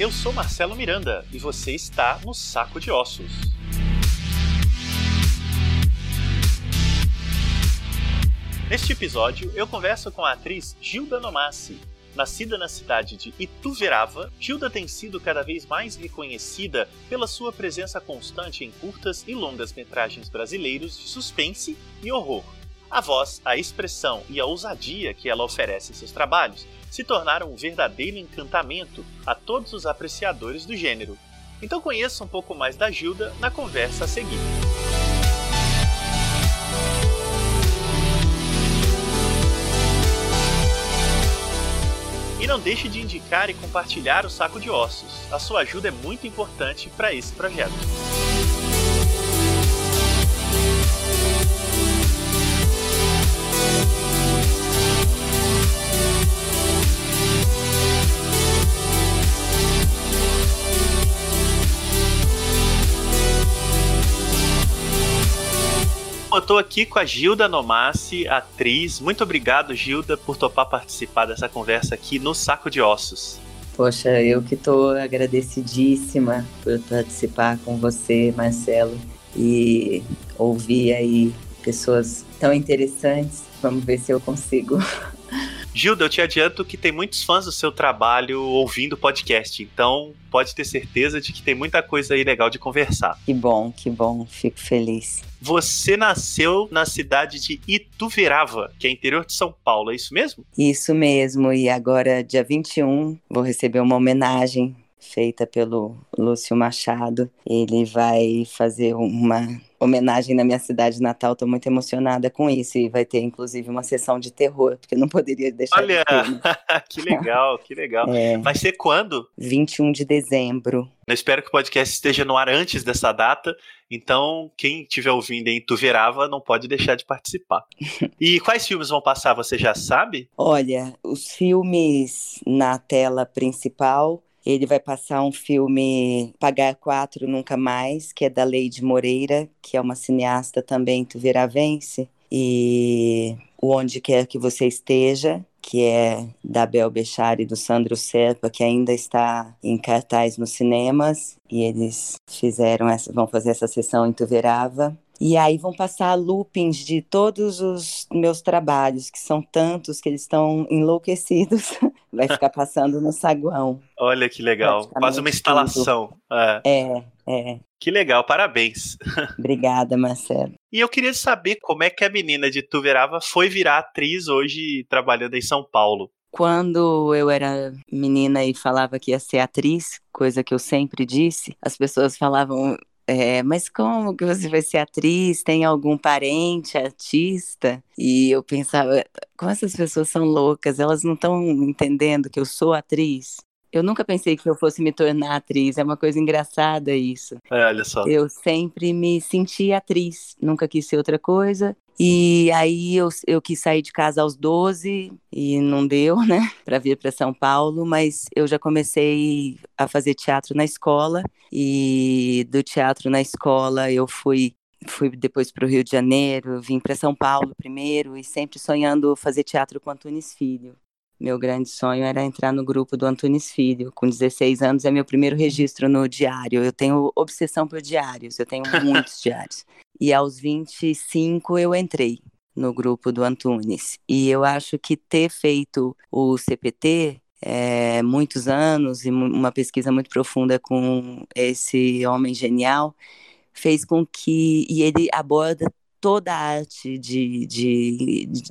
eu sou Marcelo Miranda e você está no Saco de Ossos. Neste episódio, eu converso com a atriz Gilda Nomassi. Nascida na cidade de Ituverava, Gilda tem sido cada vez mais reconhecida pela sua presença constante em curtas e longas metragens brasileiros de suspense e horror. A voz, a expressão e a ousadia que ela oferece em seus trabalhos se tornaram um verdadeiro encantamento a todos os apreciadores do gênero. Então conheça um pouco mais da Gilda na conversa a seguir. E não deixe de indicar e compartilhar o Saco de Ossos. A sua ajuda é muito importante para esse projeto. Eu tô aqui com a Gilda Nomassi, atriz. Muito obrigado, Gilda, por topar participar dessa conversa aqui no Saco de Ossos. Poxa, eu que tô agradecidíssima por participar com você, Marcelo, e ouvir aí pessoas tão interessantes. Vamos ver se eu consigo Gilda, eu te adianto que tem muitos fãs do seu trabalho ouvindo o podcast, então pode ter certeza de que tem muita coisa aí legal de conversar. Que bom, que bom, fico feliz. Você nasceu na cidade de Ituverava, que é interior de São Paulo, é isso mesmo? Isso mesmo, e agora, dia 21, vou receber uma homenagem feita pelo Lúcio Machado. Ele vai fazer uma homenagem na minha cidade natal. Estou muito emocionada com isso e vai ter inclusive uma sessão de terror, porque não poderia deixar Olha, de ter, que legal, que legal. É, vai ser quando? 21 de dezembro. Eu espero que o podcast esteja no ar antes dessa data, então quem estiver ouvindo em Tuverava não pode deixar de participar. e quais filmes vão passar, você já sabe? Olha, os filmes na tela principal ele vai passar um filme Pagar Quatro Nunca Mais, que é da Leide Moreira, que é uma cineasta também tuveravense, e O Onde Quer Que Você Esteja, que é da Bel Bechar e do Sandro Serpa, que ainda está em cartaz nos cinemas, e eles fizeram essa, vão fazer essa sessão em Tuverava. E aí vão passar loopings de todos os meus trabalhos, que são tantos que eles estão enlouquecidos. Vai ficar passando no saguão. Olha que legal. Quase uma instalação. É. é, é. Que legal, parabéns. Obrigada, Marcelo. E eu queria saber como é que a menina de Tuverava foi virar atriz hoje trabalhando em São Paulo. Quando eu era menina e falava que ia ser atriz, coisa que eu sempre disse, as pessoas falavam: é, mas como que você vai ser atriz? Tem algum parente artista? E eu pensava, como essas pessoas são loucas, elas não estão entendendo que eu sou atriz. Eu nunca pensei que eu fosse me tornar atriz, é uma coisa engraçada isso. É, olha só. Eu sempre me senti atriz, nunca quis ser outra coisa. E aí eu, eu quis sair de casa aos 12 e não deu, né, para vir para São Paulo, mas eu já comecei a fazer teatro na escola e do teatro na escola eu fui fui depois para o Rio de Janeiro, vim para São Paulo primeiro e sempre sonhando fazer teatro com Antunes Filho. Meu grande sonho era entrar no grupo do Antunes Filho. Com 16 anos é meu primeiro registro no diário. Eu tenho obsessão por diários, eu tenho muitos diários. E aos 25 eu entrei no grupo do Antunes. E eu acho que ter feito o CPT é, muitos anos e uma pesquisa muito profunda com esse homem genial fez com que e ele aborda toda a arte de, de, de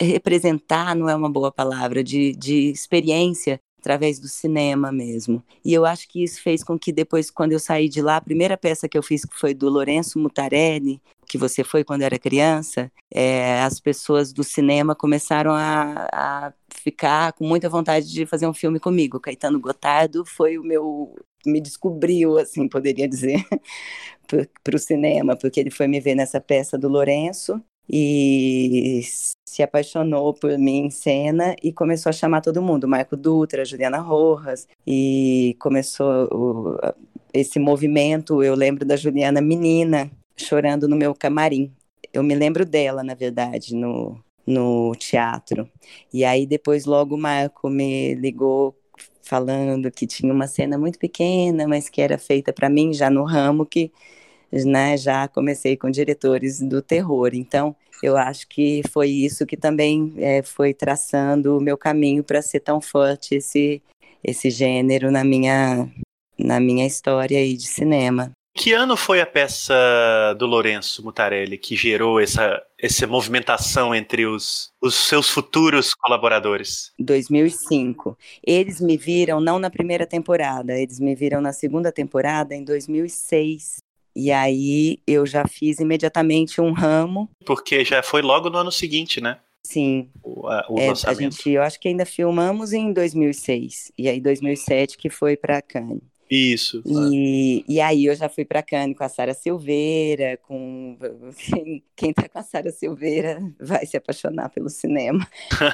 representar não é uma boa palavra de, de experiência através do cinema mesmo. E eu acho que isso fez com que depois, quando eu saí de lá, a primeira peça que eu fiz que foi do Lourenço Mutarelli, que você foi quando era criança, é, as pessoas do cinema começaram a, a ficar com muita vontade de fazer um filme comigo. Caetano Gotardo foi o meu me descobriu, assim, poderia dizer, para o cinema, porque ele foi me ver nessa peça do Lourenço e se apaixonou por mim em cena e começou a chamar todo mundo, Marco Dutra, Juliana Rojas, e começou o, esse movimento. Eu lembro da Juliana menina chorando no meu camarim. Eu me lembro dela, na verdade, no, no teatro. E aí depois logo o Marco me ligou falando que tinha uma cena muito pequena, mas que era feita para mim já no ramo que né, já comecei com diretores do terror. Então, eu acho que foi isso que também é, foi traçando o meu caminho para ser tão forte esse, esse gênero na minha, na minha história aí de cinema. Que ano foi a peça do Lourenço Mutarelli que gerou essa, essa movimentação entre os, os seus futuros colaboradores? 2005. Eles me viram não na primeira temporada, eles me viram na segunda temporada em 2006. E aí eu já fiz imediatamente um ramo. Porque já foi logo no ano seguinte, né? Sim. O, a, o é, a gente, eu acho que ainda filmamos em 2006 e aí 2007 que foi para Cannes. Isso. E, e aí eu já fui para Cannes com a Sara Silveira, com quem, quem tá com a Sara Silveira vai se apaixonar pelo cinema.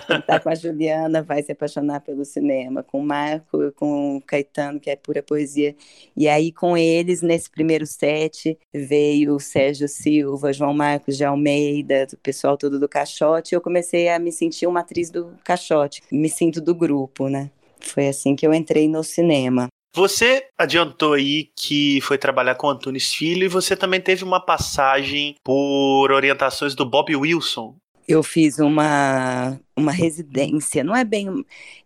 quem tá com a Juliana vai se apaixonar pelo cinema, com o Marco, com o Caetano, que é pura poesia. E aí com eles nesse primeiro set veio o Sérgio Silva, João Marcos de Almeida, o pessoal todo do Caixote, eu comecei a me sentir uma atriz do Caixote, me sinto do grupo, né? Foi assim que eu entrei no cinema. Você adiantou aí que foi trabalhar com Antunes Filho e você também teve uma passagem por orientações do Bob Wilson. Eu fiz uma, uma residência, não é bem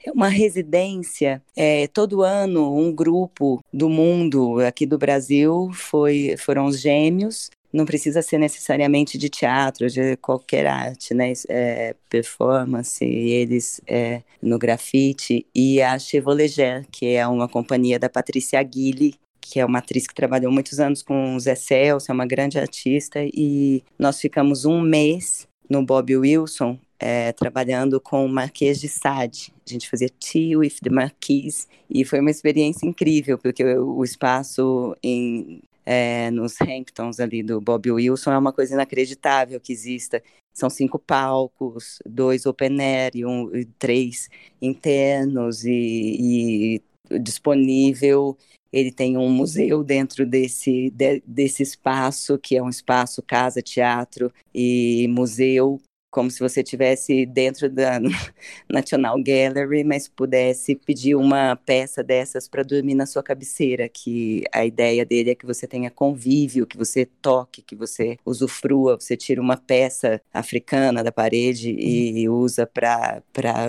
é uma residência. É, todo ano, um grupo do mundo, aqui do Brasil, foi, foram os gêmeos, não precisa ser necessariamente de teatro, de qualquer arte, né? É, performance, eles é, no grafite, e a Chevrolet, que é uma companhia da Patrícia Aguili, que é uma atriz que trabalhou muitos anos com o Zé Celso, é uma grande artista, e nós ficamos um mês no Bob Wilson, é, trabalhando com o Marquês de Sade. A gente fazia Tea with the Marquis, e foi uma experiência incrível, porque o espaço em é, nos Hamptons ali do Bob Wilson é uma coisa inacreditável que exista. São cinco palcos, dois open air e, um, e três internos e, e, disponível. Ele tem um museu dentro desse, de, desse espaço, que é um espaço casa, teatro e museu como se você tivesse dentro da National Gallery, mas pudesse pedir uma peça dessas para dormir na sua cabeceira, que a ideia dele é que você tenha convívio, que você toque, que você usufrua, você tira uma peça africana da parede e usa para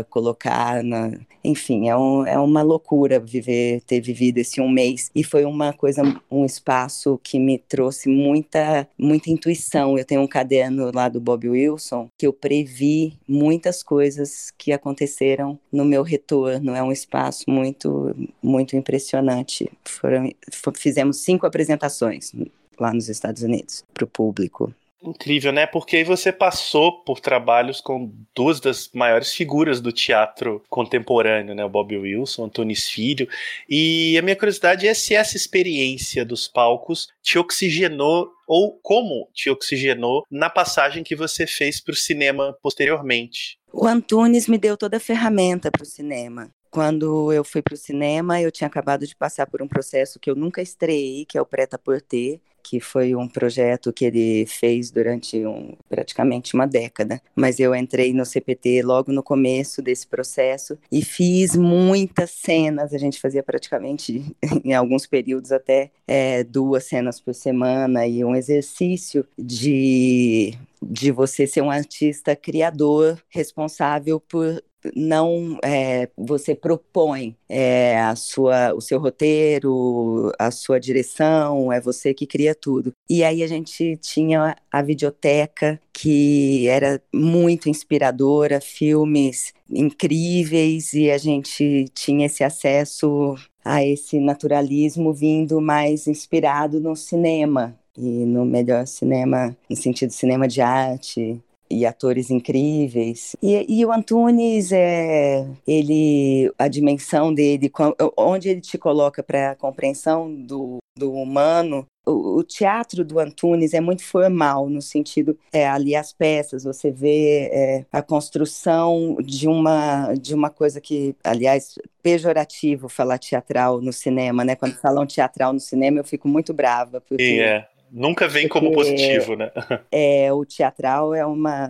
colocar na... Enfim, é, um, é uma loucura viver, ter vivido esse um mês. E foi uma coisa, um espaço que me trouxe muita, muita intuição. Eu tenho um caderno lá do Bob Wilson que eu previ muitas coisas que aconteceram no meu retorno. É um espaço muito, muito impressionante. Foram, fizemos cinco apresentações lá nos Estados Unidos para o público. Incrível, né? Porque aí você passou por trabalhos com duas das maiores figuras do teatro contemporâneo, né? O Bob Wilson, Antunes Filho. E a minha curiosidade é se essa experiência dos palcos te oxigenou ou como te oxigenou na passagem que você fez para o cinema posteriormente. O Antunes me deu toda a ferramenta para o cinema. Quando eu fui para o cinema, eu tinha acabado de passar por um processo que eu nunca estreiei, que é o Preta por Ter, que foi um projeto que ele fez durante um, praticamente uma década. Mas eu entrei no CPT logo no começo desse processo e fiz muitas cenas. A gente fazia praticamente, em alguns períodos, até é, duas cenas por semana e um exercício de de você ser um artista criador responsável por não é, você propõe é, a sua, o seu roteiro, a sua direção, é você que cria tudo. E aí a gente tinha a videoteca que era muito inspiradora, filmes incríveis e a gente tinha esse acesso a esse naturalismo vindo mais inspirado no cinema e no melhor cinema, no sentido cinema de arte, e atores incríveis. E, e, o Antunes, é, ele, a dimensão dele, onde ele te coloca para a compreensão do, do humano, o, o, teatro do Antunes é muito formal, no sentido, é, ali as peças, você vê é, a construção de uma, de uma coisa que, aliás, pejorativo falar teatral no cinema, né? Quando falam teatral no cinema, eu fico muito brava, porque... É Nunca vem como positivo, né? É, o teatral é uma,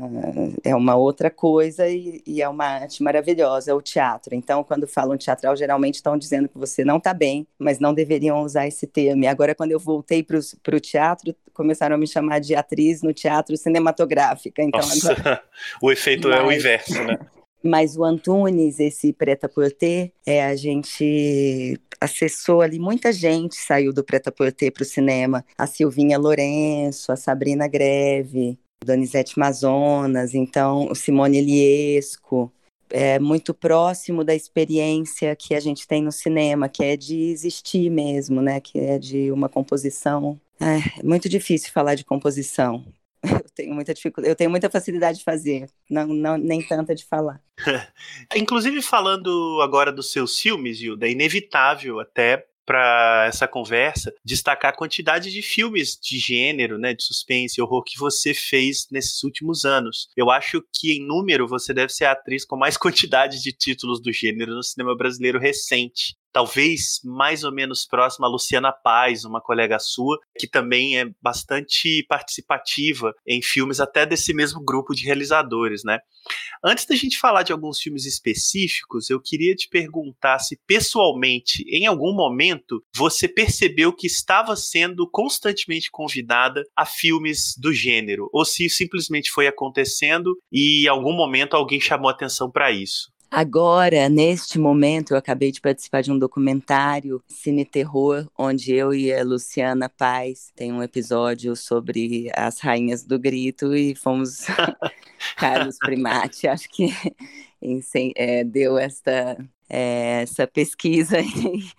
é uma outra coisa e, e, é uma arte maravilhosa, o teatro. Então, quando falam teatral, geralmente estão dizendo que você não está bem, mas não deveriam usar esse termo. E agora, quando eu voltei para o teatro, começaram a me chamar de atriz no teatro cinematográfica. Então, Nossa, agora... o efeito mas... é o inverso, né? Mas o Antunes, esse Preta Porter, é, a gente acessou ali, muita gente saiu do Preta Porter para o cinema. A Silvinha Lourenço, a Sabrina Greve, Donizete Mazonas, então o Simone Eliesco. É muito próximo da experiência que a gente tem no cinema, que é de existir mesmo, né? Que é de uma composição. É muito difícil falar de composição, eu tenho muita dificuldade, eu tenho muita facilidade de fazer, não, não nem tanta de falar. Inclusive falando agora dos seus filmes, Hilda, é inevitável até para essa conversa destacar a quantidade de filmes de gênero, né, de suspense e horror que você fez nesses últimos anos. Eu acho que em número você deve ser a atriz com mais quantidade de títulos do gênero no cinema brasileiro recente talvez mais ou menos próxima a Luciana Paz, uma colega sua, que também é bastante participativa em filmes até desse mesmo grupo de realizadores, né? Antes da gente falar de alguns filmes específicos, eu queria te perguntar se pessoalmente, em algum momento, você percebeu que estava sendo constantemente convidada a filmes do gênero, ou se simplesmente foi acontecendo e em algum momento alguém chamou atenção para isso. Agora, neste momento, eu acabei de participar de um documentário Cine Terror, onde eu e a Luciana Paz tem um episódio sobre as rainhas do grito e fomos Carlos Primati, acho que é, deu esta, é, essa pesquisa e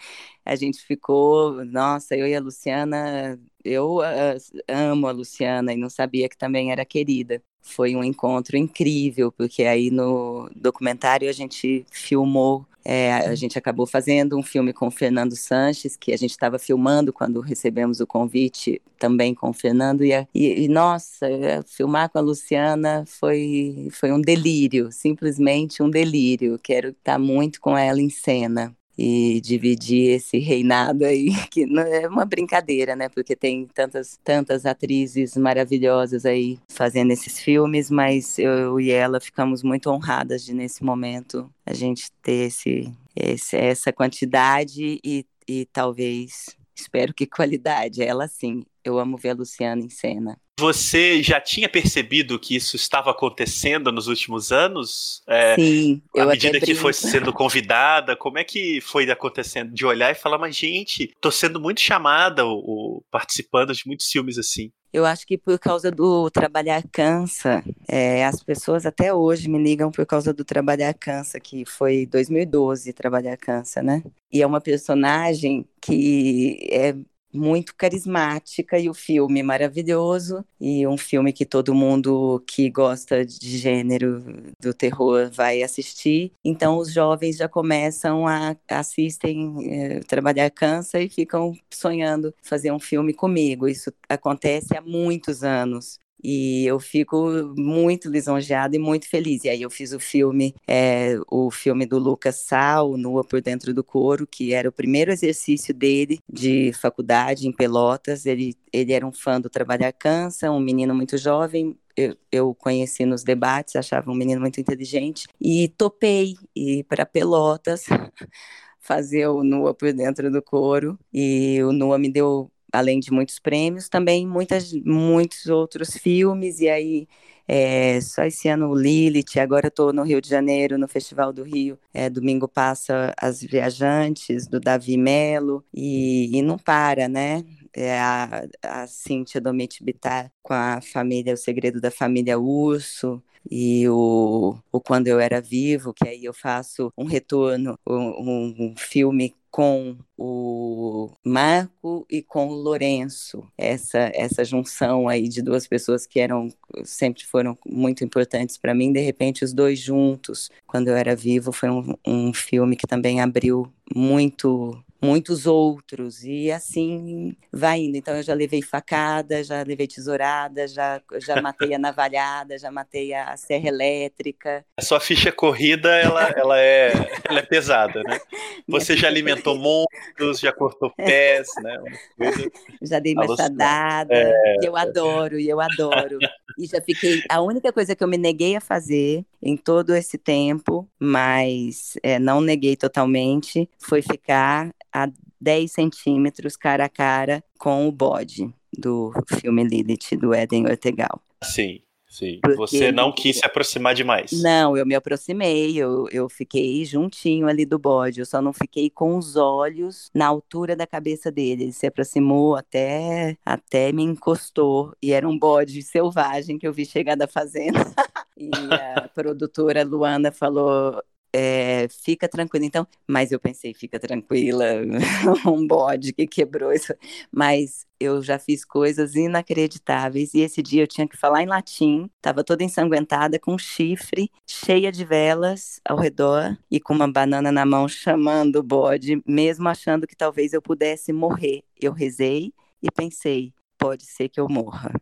a gente ficou, nossa, eu e a Luciana, eu uh, amo a Luciana e não sabia que também era querida foi um encontro incrível, porque aí no documentário a gente filmou, é, a gente acabou fazendo um filme com o Fernando Sanches, que a gente estava filmando quando recebemos o convite, também com o Fernando, e, e, e nossa, filmar com a Luciana foi, foi um delírio, simplesmente um delírio. Quero estar muito com ela em cena e dividir esse reinado aí, que não é uma brincadeira, né? Porque tem tantas, tantas atrizes maravilhosas aí fazendo esses filmes, mas eu e ela ficamos muito honradas de, nesse momento, a gente ter esse, esse essa quantidade e, e talvez, espero que qualidade. Ela sim, eu amo ver a Luciana em cena. Você já tinha percebido que isso estava acontecendo nos últimos anos? É, Sim, eu À medida que foi sendo convidada, como é que foi acontecendo? De olhar e falar, mas gente, tô sendo muito chamada, ou, participando de muitos filmes assim. Eu acho que por causa do Trabalhar Cansa, é, as pessoas até hoje me ligam por causa do Trabalhar Cansa, que foi 2012 Trabalhar Cansa, né? E é uma personagem que é muito carismática e o filme maravilhoso e um filme que todo mundo que gosta de gênero do terror vai assistir. Então os jovens já começam a assistem é, trabalhar cansa e ficam sonhando fazer um filme comigo. Isso acontece há muitos anos. E eu fico muito lisonjeada e muito feliz. E aí eu fiz o filme, é, o filme do Lucas Sal, Nua por Dentro do Couro, que era o primeiro exercício dele de faculdade em Pelotas. Ele, ele era um fã do Trabalhar Cansa, um menino muito jovem, eu, eu, conheci nos debates, achava um menino muito inteligente e topei ir para Pelotas fazer o Nua por dentro do couro e o Nua me deu além de muitos prêmios, também muitas, muitos outros filmes, e aí é, só esse ano Lilith, agora estou no Rio de Janeiro, no Festival do Rio, é, domingo passa As Viajantes, do Davi Melo, e, e não para, né? É a, a Cíntia Domit Bittar com a família, o segredo da família Urso, e o, o Quando Eu Era Vivo, que aí eu faço um retorno, um, um filme com o Marco e com o Lourenço, essa essa junção aí de duas pessoas que eram sempre foram muito importantes para mim, de repente os dois juntos, quando eu era vivo, foi um, um filme que também abriu muito muitos outros, e assim vai indo. Então eu já levei facada, já levei tesourada, já, já matei a navalhada, já matei a serra elétrica. A sua ficha corrida, ela, ela, é, ela é pesada, né? Você já alimentou monstros, já cortou pés, né? Já dei machadada, é... eu adoro, e eu adoro. E já fiquei. A única coisa que eu me neguei a fazer em todo esse tempo, mas é, não neguei totalmente, foi ficar a 10 centímetros cara a cara com o bode do filme Lilith, do Eden Ortegal. Sim. Sim. Porque Você não quis se aproximar demais. Não, eu me aproximei, eu, eu fiquei juntinho ali do bode, eu só não fiquei com os olhos na altura da cabeça dele. Ele se aproximou até, até me encostou, e era um bode selvagem que eu vi chegar da fazenda. e a produtora Luana falou: é, fica tranquila. Então, mas eu pensei, fica tranquila, um bode que quebrou isso. Mas eu já fiz coisas inacreditáveis e esse dia eu tinha que falar em latim, estava toda ensanguentada com um chifre, cheia de velas ao redor e com uma banana na mão chamando o bode, mesmo achando que talvez eu pudesse morrer. Eu rezei e pensei, pode ser que eu morra.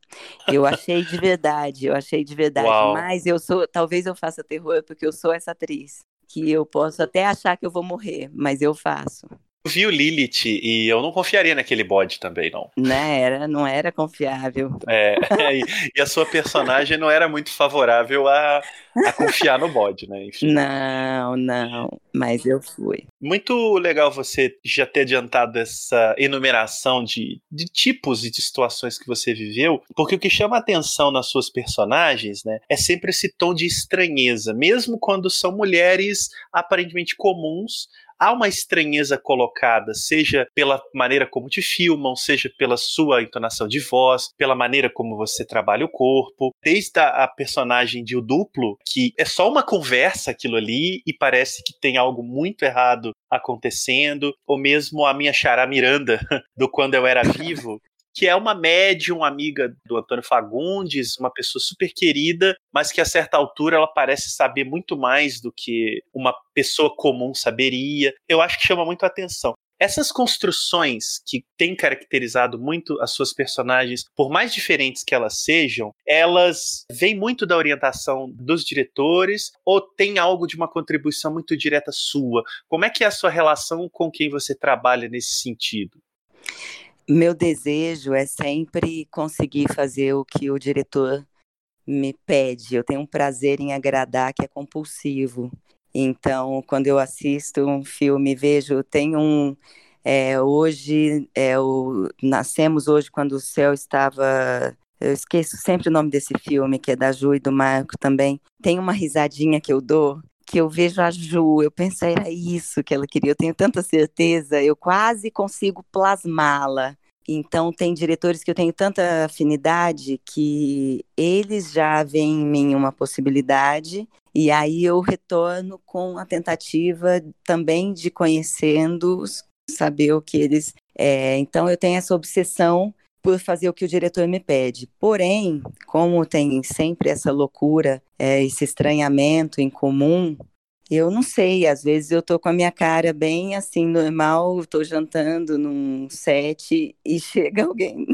Eu achei de verdade, eu achei de verdade, Uau. mas eu sou, talvez eu faça terror porque eu sou essa atriz que eu posso até achar que eu vou morrer, mas eu faço. Eu vi o Lilith e eu não confiaria naquele bode também, não. Não era, não era confiável. É, e a sua personagem não era muito favorável a, a confiar no bode, né? Enfim. Não, não, mas eu fui. Muito legal você já ter adiantado essa enumeração de, de tipos e de situações que você viveu, porque o que chama atenção nas suas personagens, né, é sempre esse tom de estranheza, mesmo quando são mulheres aparentemente comuns, há uma estranheza colocada, seja pela maneira como te filmam, seja pela sua entonação de voz, pela maneira como você trabalha o corpo, desde a, personagem de O Duplo, que é só uma conversa aquilo ali e parece que tem algo muito errado acontecendo, ou mesmo a minha chará Miranda, do Quando Eu Era Vivo, que é uma médium amiga do Antônio Fagundes, uma pessoa super querida, mas que a certa altura ela parece saber muito mais do que uma pessoa comum saberia. Eu acho que chama muito a atenção. Essas construções que têm caracterizado muito as suas personagens, por mais diferentes que elas sejam, elas vêm muito da orientação dos diretores ou tem algo de uma contribuição muito direta sua? Como é que é a sua relação com quem você trabalha nesse sentido? Meu desejo é sempre conseguir fazer o que o diretor me pede. Eu tenho um prazer em agradar que é compulsivo. Então, quando eu assisto um filme, vejo, tem um. É, hoje, é, o, nascemos hoje quando o céu estava. Eu esqueço sempre o nome desse filme, que é da Ju e do Marco também. Tem uma risadinha que eu dou, que eu vejo a Ju, eu penso, era isso que ela queria, eu tenho tanta certeza, eu quase consigo plasmá-la. Então, tem diretores que eu tenho tanta afinidade que eles já veem em mim uma possibilidade, e aí eu retorno com a tentativa também de conhecendo-os, saber o que eles. É, então, eu tenho essa obsessão por fazer o que o diretor me pede. Porém, como tem sempre essa loucura, é, esse estranhamento em comum, eu não sei, às vezes eu tô com a minha cara bem assim, normal, tô jantando num set e chega alguém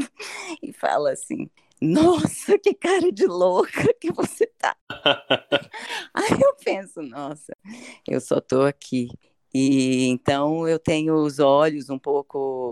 e fala assim: Nossa, que cara de louca que você tá. Aí eu penso, nossa, eu só tô aqui. E então eu tenho os olhos um pouco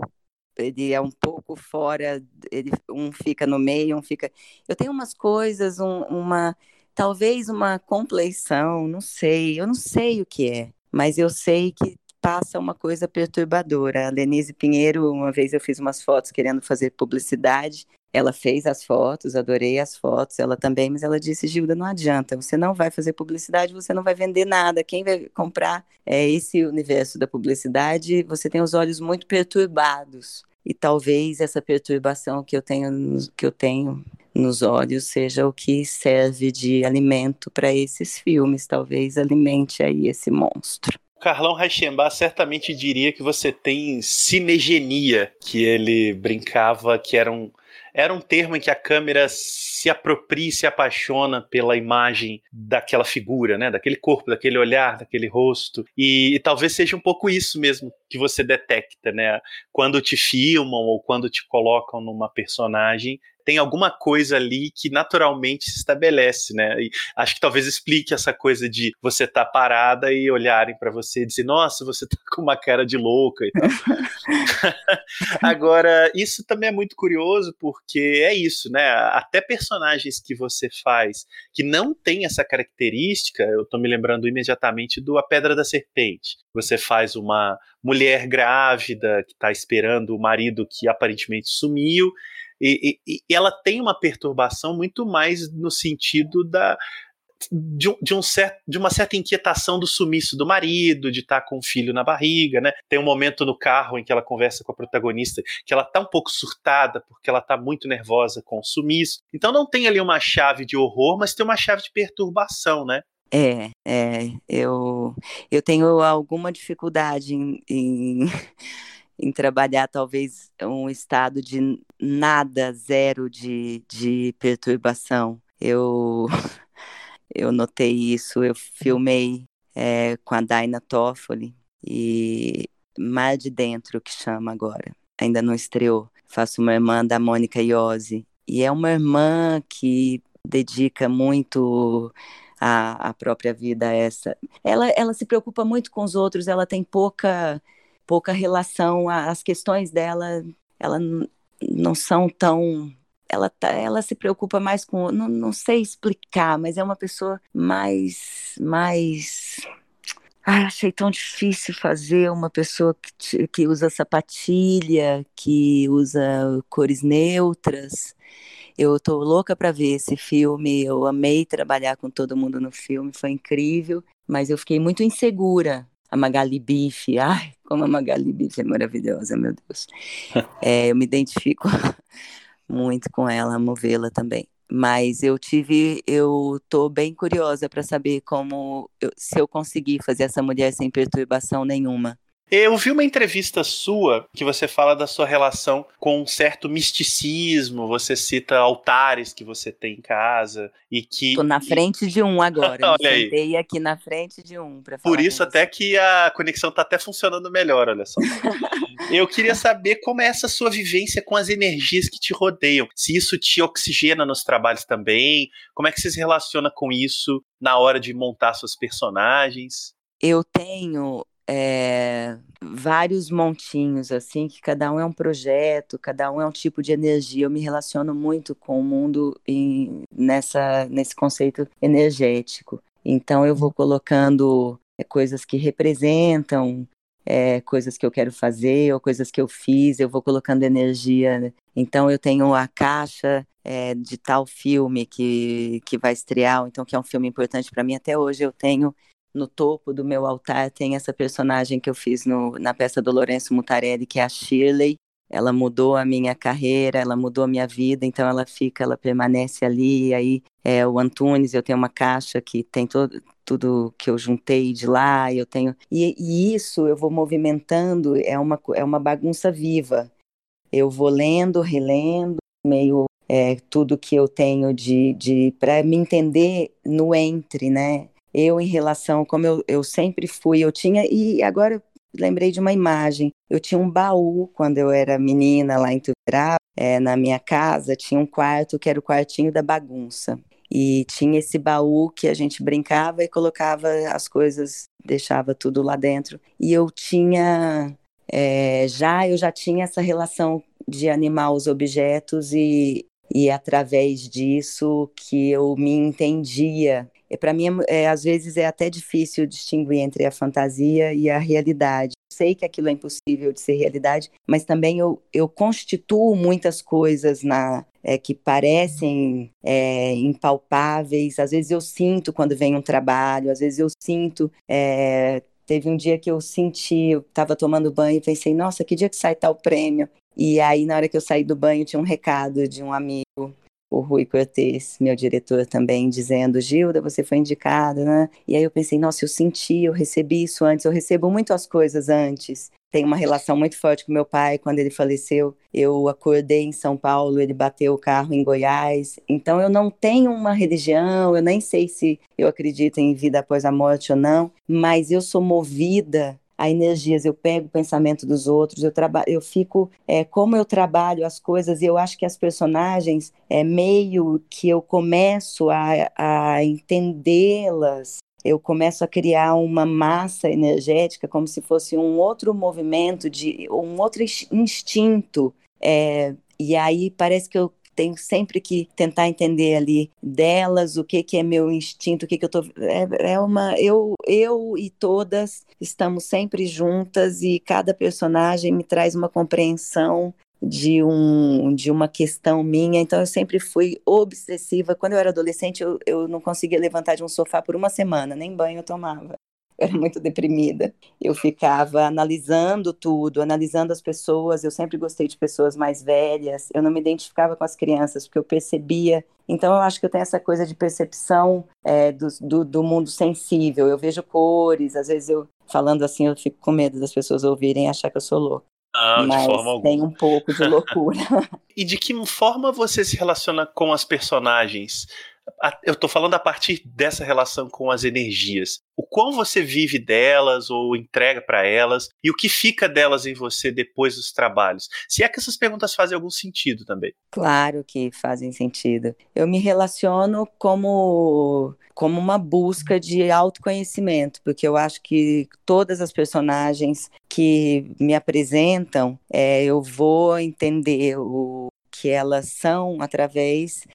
ele é um pouco fora, ele um fica no meio, um fica. Eu tenho umas coisas, um, uma talvez uma compleição, não sei, eu não sei o que é, mas eu sei que passa uma coisa perturbadora. A Denise Pinheiro, uma vez eu fiz umas fotos querendo fazer publicidade, ela fez as fotos, adorei as fotos, ela também, mas ela disse, Gilda, não adianta, você não vai fazer publicidade, você não vai vender nada, quem vai comprar é esse universo da publicidade, você tem os olhos muito perturbados. E talvez essa perturbação que eu tenho, que eu tenho nos olhos seja o que serve de alimento para esses filmes, talvez alimente aí esse monstro. Carlão Reichenbach certamente diria que você tem cinegenia, que ele brincava que era um, era um termo em que a câmera se apropria e se apaixona pela imagem daquela figura, né? Daquele corpo, daquele olhar, daquele rosto. E, e talvez seja um pouco isso mesmo que você detecta, né? Quando te filmam ou quando te colocam numa personagem, tem alguma coisa ali que naturalmente se estabelece, né? E acho que talvez explique essa coisa de você estar tá parada e olharem para você e dizer, nossa, você tá com uma cara de louca e tal. Agora, isso também é muito curioso porque é isso, né? Até personagens que você faz que não tem essa característica, eu tô me lembrando imediatamente do A Pedra da Serpente. Você faz uma mulher grávida que está esperando o marido que aparentemente sumiu e, e, e ela tem uma perturbação muito mais no sentido da, de, um, de, um certo, de uma certa inquietação do sumiço do marido, de estar tá com o filho na barriga, né? Tem um momento no carro em que ela conversa com a protagonista que ela tá um pouco surtada porque ela tá muito nervosa com o sumiço. Então não tem ali uma chave de horror, mas tem uma chave de perturbação, né? É, é, eu, eu tenho alguma dificuldade em, em em trabalhar talvez um estado de nada, zero de, de perturbação. Eu, eu notei isso, eu filmei é, com a Daina Toffoli e Mar de Dentro, que chama agora, ainda não estreou. Faço uma irmã da Mônica Iose, e é uma irmã que dedica muito a, a própria vida a essa. Ela, ela se preocupa muito com os outros, ela tem pouca pouca relação às questões dela, ela não são tão ela, tá, ela se preocupa mais com, não, não sei explicar, mas é uma pessoa mais, mais, achei tão difícil fazer uma pessoa que, que usa sapatilha, que usa cores neutras. Eu tô louca para ver esse filme. Eu amei trabalhar com todo mundo no filme, foi incrível, mas eu fiquei muito insegura a Magali Bife. Ai, como a Magali Bife é maravilhosa, meu Deus. É, eu me identifico muito com ela, amo vê-la também. Mas eu tive, eu tô bem curiosa para saber como, eu, se eu conseguir fazer essa mulher sem perturbação nenhuma. Eu vi uma entrevista sua que você fala da sua relação com um certo misticismo, você cita altares que você tem em casa e que. Tô na frente de um agora. olha aí. Sentei aqui na frente de um para Por isso até que a conexão tá até funcionando melhor, olha só. Eu queria saber como é essa sua vivência com as energias que te rodeiam. Se isso te oxigena nos trabalhos também, como é que você se relaciona com isso na hora de montar suas personagens? Eu tenho é, vários montinhos, assim, que cada um é um projeto, cada um é um tipo de energia. Eu me relaciono muito com o mundo em, nessa, nesse conceito energético. Então, eu vou colocando é, coisas que representam é, coisas que eu quero fazer ou coisas que eu fiz, eu vou colocando energia. Né? Então, eu tenho a caixa é, de tal filme que, que vai estrear, então, que é um filme importante para mim. Até hoje, eu tenho no topo do meu altar tem essa personagem que eu fiz no, na peça do Lourenço Mutarelli, que é a Shirley. Ela mudou a minha carreira, ela mudou a minha vida, então ela fica, ela permanece ali. E aí é o Antunes, eu tenho uma caixa que tem todo, tudo que eu juntei de lá, eu tenho. E, e isso eu vou movimentando, é uma, é uma bagunça viva. Eu vou lendo, relendo, meio é, tudo que eu tenho de, de para me entender no entre, né? Eu em relação, como eu, eu sempre fui, eu tinha, e agora eu lembrei de uma imagem, eu tinha um baú quando eu era menina lá em Tuverá, é, na minha casa, tinha um quarto que era o quartinho da bagunça. E tinha esse baú que a gente brincava e colocava as coisas, deixava tudo lá dentro. E eu tinha, é, já, eu já tinha essa relação de animar os objetos e, e através disso que eu me entendia para mim, é, às vezes é até difícil distinguir entre a fantasia e a realidade. Sei que aquilo é impossível de ser realidade, mas também eu, eu constituo muitas coisas na, é, que parecem é, impalpáveis. Às vezes eu sinto quando vem um trabalho, às vezes eu sinto. É, teve um dia que eu senti, eu estava tomando banho e pensei, nossa, que dia que sai tal prêmio? E aí, na hora que eu saí do banho, tinha um recado de um amigo o Rui Cortez, meu diretor também, dizendo, Gilda, você foi indicada, né? E aí eu pensei, nossa, eu senti, eu recebi isso antes, eu recebo muitas coisas antes. tenho uma relação muito forte com meu pai. Quando ele faleceu, eu acordei em São Paulo, ele bateu o carro em Goiás. Então eu não tenho uma religião, eu nem sei se eu acredito em vida após a morte ou não, mas eu sou movida a energias, eu pego o pensamento dos outros, eu trabalho, eu fico, é, como eu trabalho as coisas, e eu acho que as personagens, é meio que eu começo a, a entendê-las, eu começo a criar uma massa energética como se fosse um outro movimento, de um outro instinto. É, e aí parece que eu tenho sempre que tentar entender ali delas o que que é meu instinto, o que que eu tô é, é uma eu eu e todas estamos sempre juntas e cada personagem me traz uma compreensão de, um, de uma questão minha, então eu sempre fui obsessiva. Quando eu era adolescente, eu, eu não conseguia levantar de um sofá por uma semana, nem banho eu tomava. Eu era muito deprimida. Eu ficava analisando tudo, analisando as pessoas. Eu sempre gostei de pessoas mais velhas. Eu não me identificava com as crianças, porque eu percebia. Então, eu acho que eu tenho essa coisa de percepção é, do, do, do mundo sensível. Eu vejo cores, às vezes eu falando assim, eu fico com medo das pessoas ouvirem e achar que eu sou louca. Não, mas de forma alguma. tem um pouco de loucura. e de que forma você se relaciona com as personagens? Eu estou falando a partir dessa relação com as energias. O quão você vive delas ou entrega para elas e o que fica delas em você depois dos trabalhos? Se é que essas perguntas fazem algum sentido também. Claro que fazem sentido. Eu me relaciono como como uma busca de autoconhecimento, porque eu acho que todas as personagens que me apresentam, é, eu vou entender o, que elas são através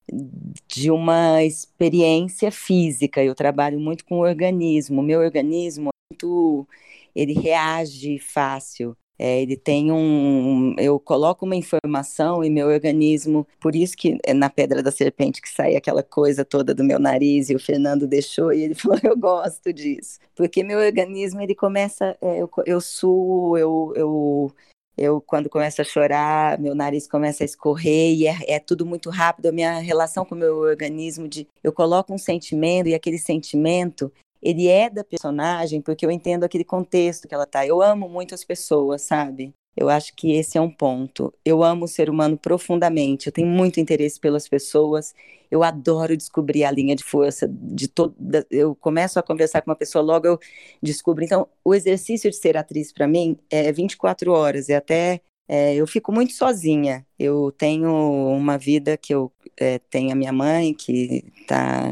de uma experiência física. Eu trabalho muito com o organismo. O meu organismo muito, ele reage fácil. É, ele tem um. Eu coloco uma informação e meu organismo. Por isso que é na Pedra da Serpente que sai aquela coisa toda do meu nariz e o Fernando deixou e ele falou: Eu gosto disso. Porque meu organismo ele começa. É, eu, eu suo, eu, eu eu, quando começo a chorar, meu nariz começa a escorrer e é, é, tudo muito rápido. A minha relação com o meu organismo, de eu coloco um sentimento e aquele sentimento, ele é da personagem porque eu entendo aquele contexto que ela tá. Eu amo muito as pessoas, sabe? Eu acho que esse é um ponto. Eu amo o ser humano profundamente. Eu tenho muito interesse pelas pessoas. Eu adoro descobrir a linha de força de toda. Eu começo a conversar com uma pessoa, logo eu descubro. Então, o exercício de ser atriz para mim é 24 horas. É até é, eu fico muito sozinha. Eu tenho uma vida que eu é, tenho a minha mãe que está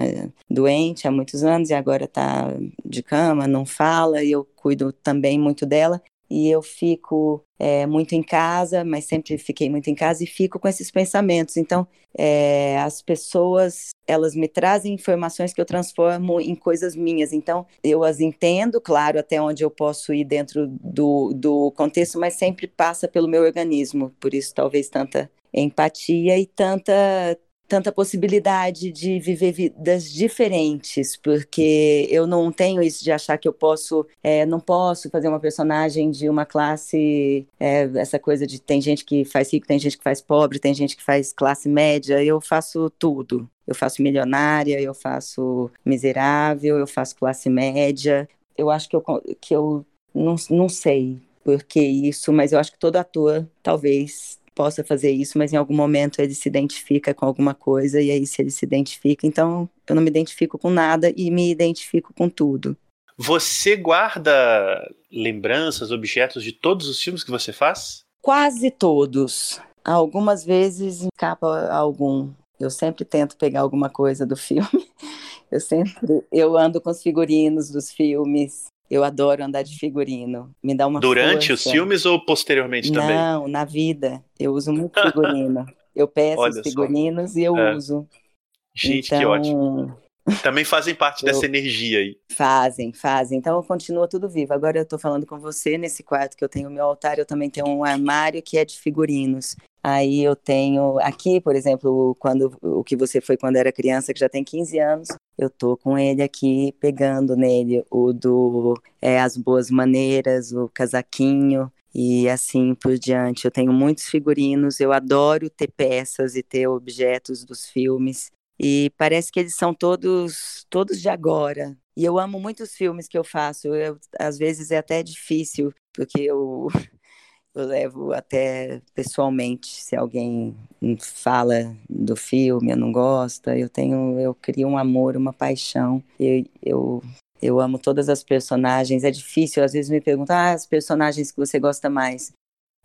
doente há muitos anos e agora está de cama, não fala, e eu cuido também muito dela e eu fico é, muito em casa, mas sempre fiquei muito em casa e fico com esses pensamentos. Então, é, as pessoas, elas me trazem informações que eu transformo em coisas minhas. Então, eu as entendo, claro, até onde eu posso ir dentro do, do contexto, mas sempre passa pelo meu organismo. Por isso, talvez tanta empatia e tanta tanta possibilidade de viver vidas diferentes, porque eu não tenho isso de achar que eu posso, é, não posso fazer uma personagem de uma classe, é, essa coisa de tem gente que faz rico, tem gente que faz pobre, tem gente que faz classe média, eu faço tudo. Eu faço milionária, eu faço miserável, eu faço classe média. Eu acho que eu, que eu não, não sei por que isso, mas eu acho que todo ator talvez possa fazer isso, mas em algum momento ele se identifica com alguma coisa, e aí se ele se identifica, então eu não me identifico com nada e me identifico com tudo. Você guarda lembranças, objetos de todos os filmes que você faz? Quase todos. Algumas vezes escapa algum. Eu sempre tento pegar alguma coisa do filme. Eu sempre eu ando com os figurinos dos filmes. Eu adoro andar de figurino. Me dá uma Durante força. os filmes ou posteriormente também? Não, na vida. Eu uso muito figurino. Eu peço Olha os figurinos só. e eu é. uso. Gente, então, que ótimo. Também fazem parte eu... dessa energia aí. Fazem, fazem. Então continua tudo vivo. Agora eu estou falando com você nesse quarto que eu tenho o meu altar, eu também tenho um armário que é de figurinos. Aí eu tenho aqui, por exemplo, quando o que você foi quando era criança, que já tem 15 anos, eu tô com ele aqui pegando nele o do é, as boas maneiras, o casaquinho e assim por diante. Eu tenho muitos figurinos, eu adoro ter peças e ter objetos dos filmes e parece que eles são todos todos de agora. E eu amo muitos filmes que eu faço. Eu, às vezes é até difícil porque eu eu levo até pessoalmente, se alguém fala do filme, eu não gosta, eu tenho, eu crio um amor, uma paixão. Eu, eu, eu amo todas as personagens. É difícil, às vezes me perguntam, ah, as personagens que você gosta mais.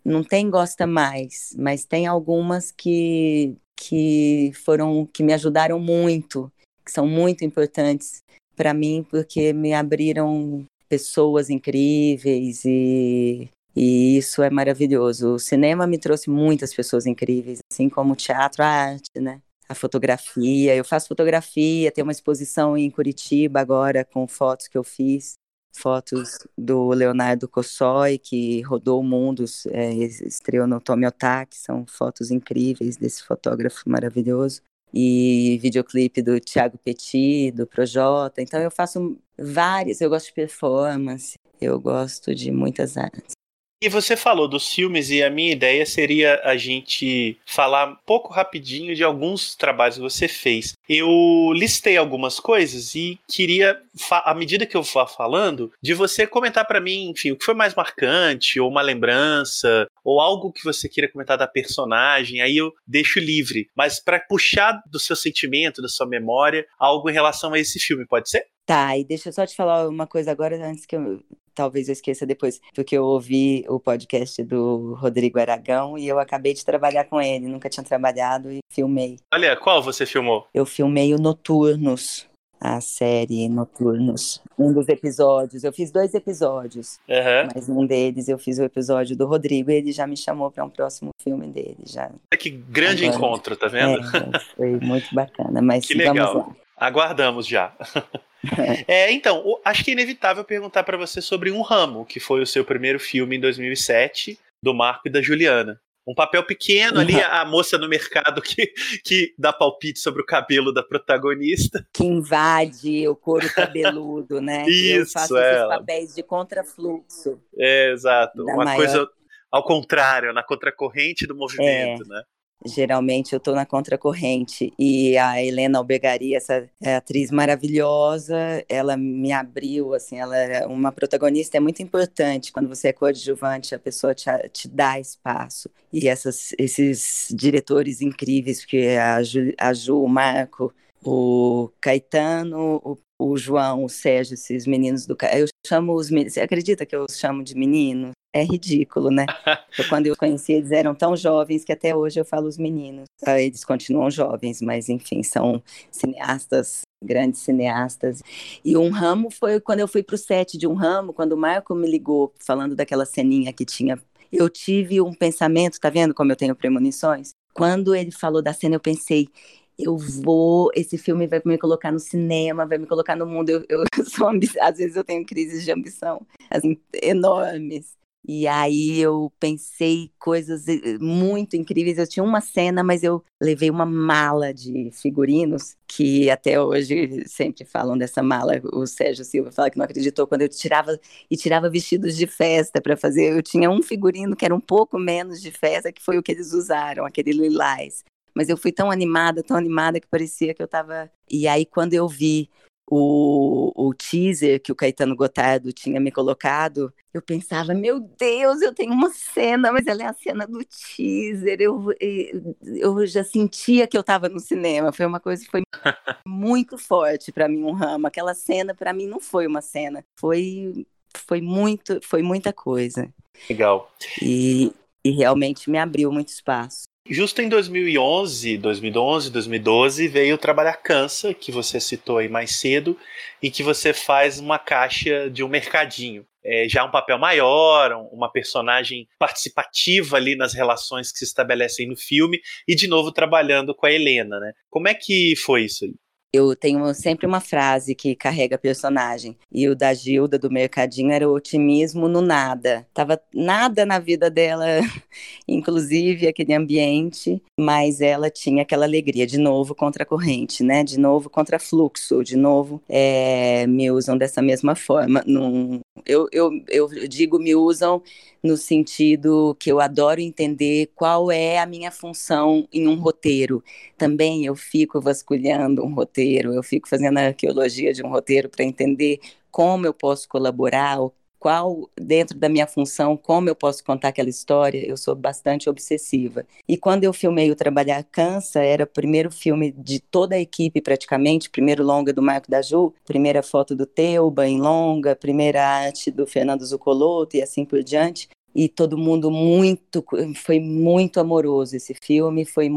Não tem gosta mais, mas tem algumas que que foram que me ajudaram muito, que são muito importantes para mim porque me abriram pessoas incríveis e, e isso é maravilhoso. O cinema me trouxe muitas pessoas incríveis, assim como o teatro, a arte, né? A fotografia. Eu faço fotografia, tem uma exposição em Curitiba agora com fotos que eu fiz. Fotos do Leonardo Cossoi, que rodou o mundo, é, estreou no Tomiotaki, são fotos incríveis desse fotógrafo maravilhoso e videoclipe do Thiago Petit, do Projota. Então eu faço várias, eu gosto de performance, eu gosto de muitas artes. E você falou dos filmes, e a minha ideia seria a gente falar um pouco rapidinho de alguns trabalhos que você fez. Eu listei algumas coisas e queria, à medida que eu for falando, de você comentar para mim, enfim, o que foi mais marcante, ou uma lembrança, ou algo que você queira comentar da personagem, aí eu deixo livre. Mas para puxar do seu sentimento, da sua memória, algo em relação a esse filme, pode ser? Tá, e deixa eu só te falar uma coisa agora, antes que eu. Talvez eu esqueça depois, porque eu ouvi o podcast do Rodrigo Aragão e eu acabei de trabalhar com ele, nunca tinha trabalhado e filmei. Olha, qual você filmou? Eu filmei o Noturnos, a série Noturnos. Um dos episódios, eu fiz dois episódios, uhum. mas um deles eu fiz o episódio do Rodrigo e ele já me chamou para um próximo filme dele. Já. Que grande Agora, encontro, tá vendo? É, foi muito bacana, mas que legal. Aguardamos já. é, então, acho que é inevitável perguntar para você sobre Um Ramo, que foi o seu primeiro filme em 2007, do Marco e da Juliana. Um papel pequeno ali, a moça no mercado que, que dá palpite sobre o cabelo da protagonista. Que invade o couro cabeludo, né? Isso, Eu faço ela. esses papéis de contrafluxo. É, exato. Uma maior... coisa ao contrário, na contracorrente do movimento, é. né? Geralmente eu estou na contracorrente e a Helena Albergaria, essa é atriz maravilhosa, ela me abriu, assim, ela é uma protagonista, é muito importante quando você é coadjuvante, a pessoa te, te dá espaço. E essas, esses diretores incríveis, porque a Ju, a Ju, o Marco, o Caetano, o, o João, o Sérgio, esses meninos do... Eu chamo os meninos, você acredita que eu os chamo de meninos? é ridículo, né? quando eu conheci, eles eram tão jovens que até hoje eu falo os meninos. Ah, eles continuam jovens, mas enfim, são cineastas, grandes cineastas. E um ramo foi quando eu fui para o set de um ramo, quando o Marco me ligou falando daquela ceninha que tinha. Eu tive um pensamento, tá vendo como eu tenho premonições? Quando ele falou da cena, eu pensei, eu vou, esse filme vai me colocar no cinema, vai me colocar no mundo. Eu, eu sou às vezes eu tenho crises de ambição assim, enormes. E aí eu pensei coisas eh, muito incríveis. Eu tinha uma cena, mas eu levei uma mala de figurinos, que até hoje sempre falam dessa mala. O Sérgio Silva fala que não acreditou quando eu tirava e tirava vestidos de festa para fazer. Eu tinha um figurino que era um pouco menos de festa, que foi o que eles usaram, aquele lilás. Mas eu fui tão animada, tão animada que parecia que eu estava. E aí, quando eu vi o, o teaser que o Caetano Gotardo tinha me colocado, eu pensava, meu Deus, eu tenho uma cena, mas ela é a cena do teaser. Eu, eu já sentia que eu estava no cinema. Foi uma coisa que foi muito forte para mim, um ramo. Aquela cena, para mim, não foi uma cena. Foi, foi, muito, foi muita coisa. Legal. E, e realmente me abriu muito espaço. Justo em 2011, 2011, 2012 veio Trabalhar Cansa, que você citou aí mais cedo, e que você faz uma caixa de um mercadinho. É, já um papel maior, uma personagem participativa ali nas relações que se estabelecem no filme, e de novo trabalhando com a Helena, né? Como é que foi isso aí? Eu tenho sempre uma frase que carrega personagem. E o da Gilda do Mercadinho era o otimismo no nada. Tava nada na vida dela, inclusive aquele ambiente, mas ela tinha aquela alegria. De novo contra a corrente, né? De novo contra fluxo. De novo é, me usam dessa mesma forma. Num, eu, eu, eu digo me usam no sentido que eu adoro entender qual é a minha função em um roteiro. Também eu fico vasculhando um roteiro, eu fico fazendo a arqueologia de um roteiro para entender como eu posso colaborar, qual, dentro da minha função, como eu posso contar aquela história, eu sou bastante obsessiva. E quando eu filmei o Trabalhar Cansa, era o primeiro filme de toda a equipe, praticamente, primeiro longa do Marco da Ju, primeira foto do Teuba em longa, primeira arte do Fernando Zucoloto e assim por diante e todo mundo muito foi muito amoroso esse filme foi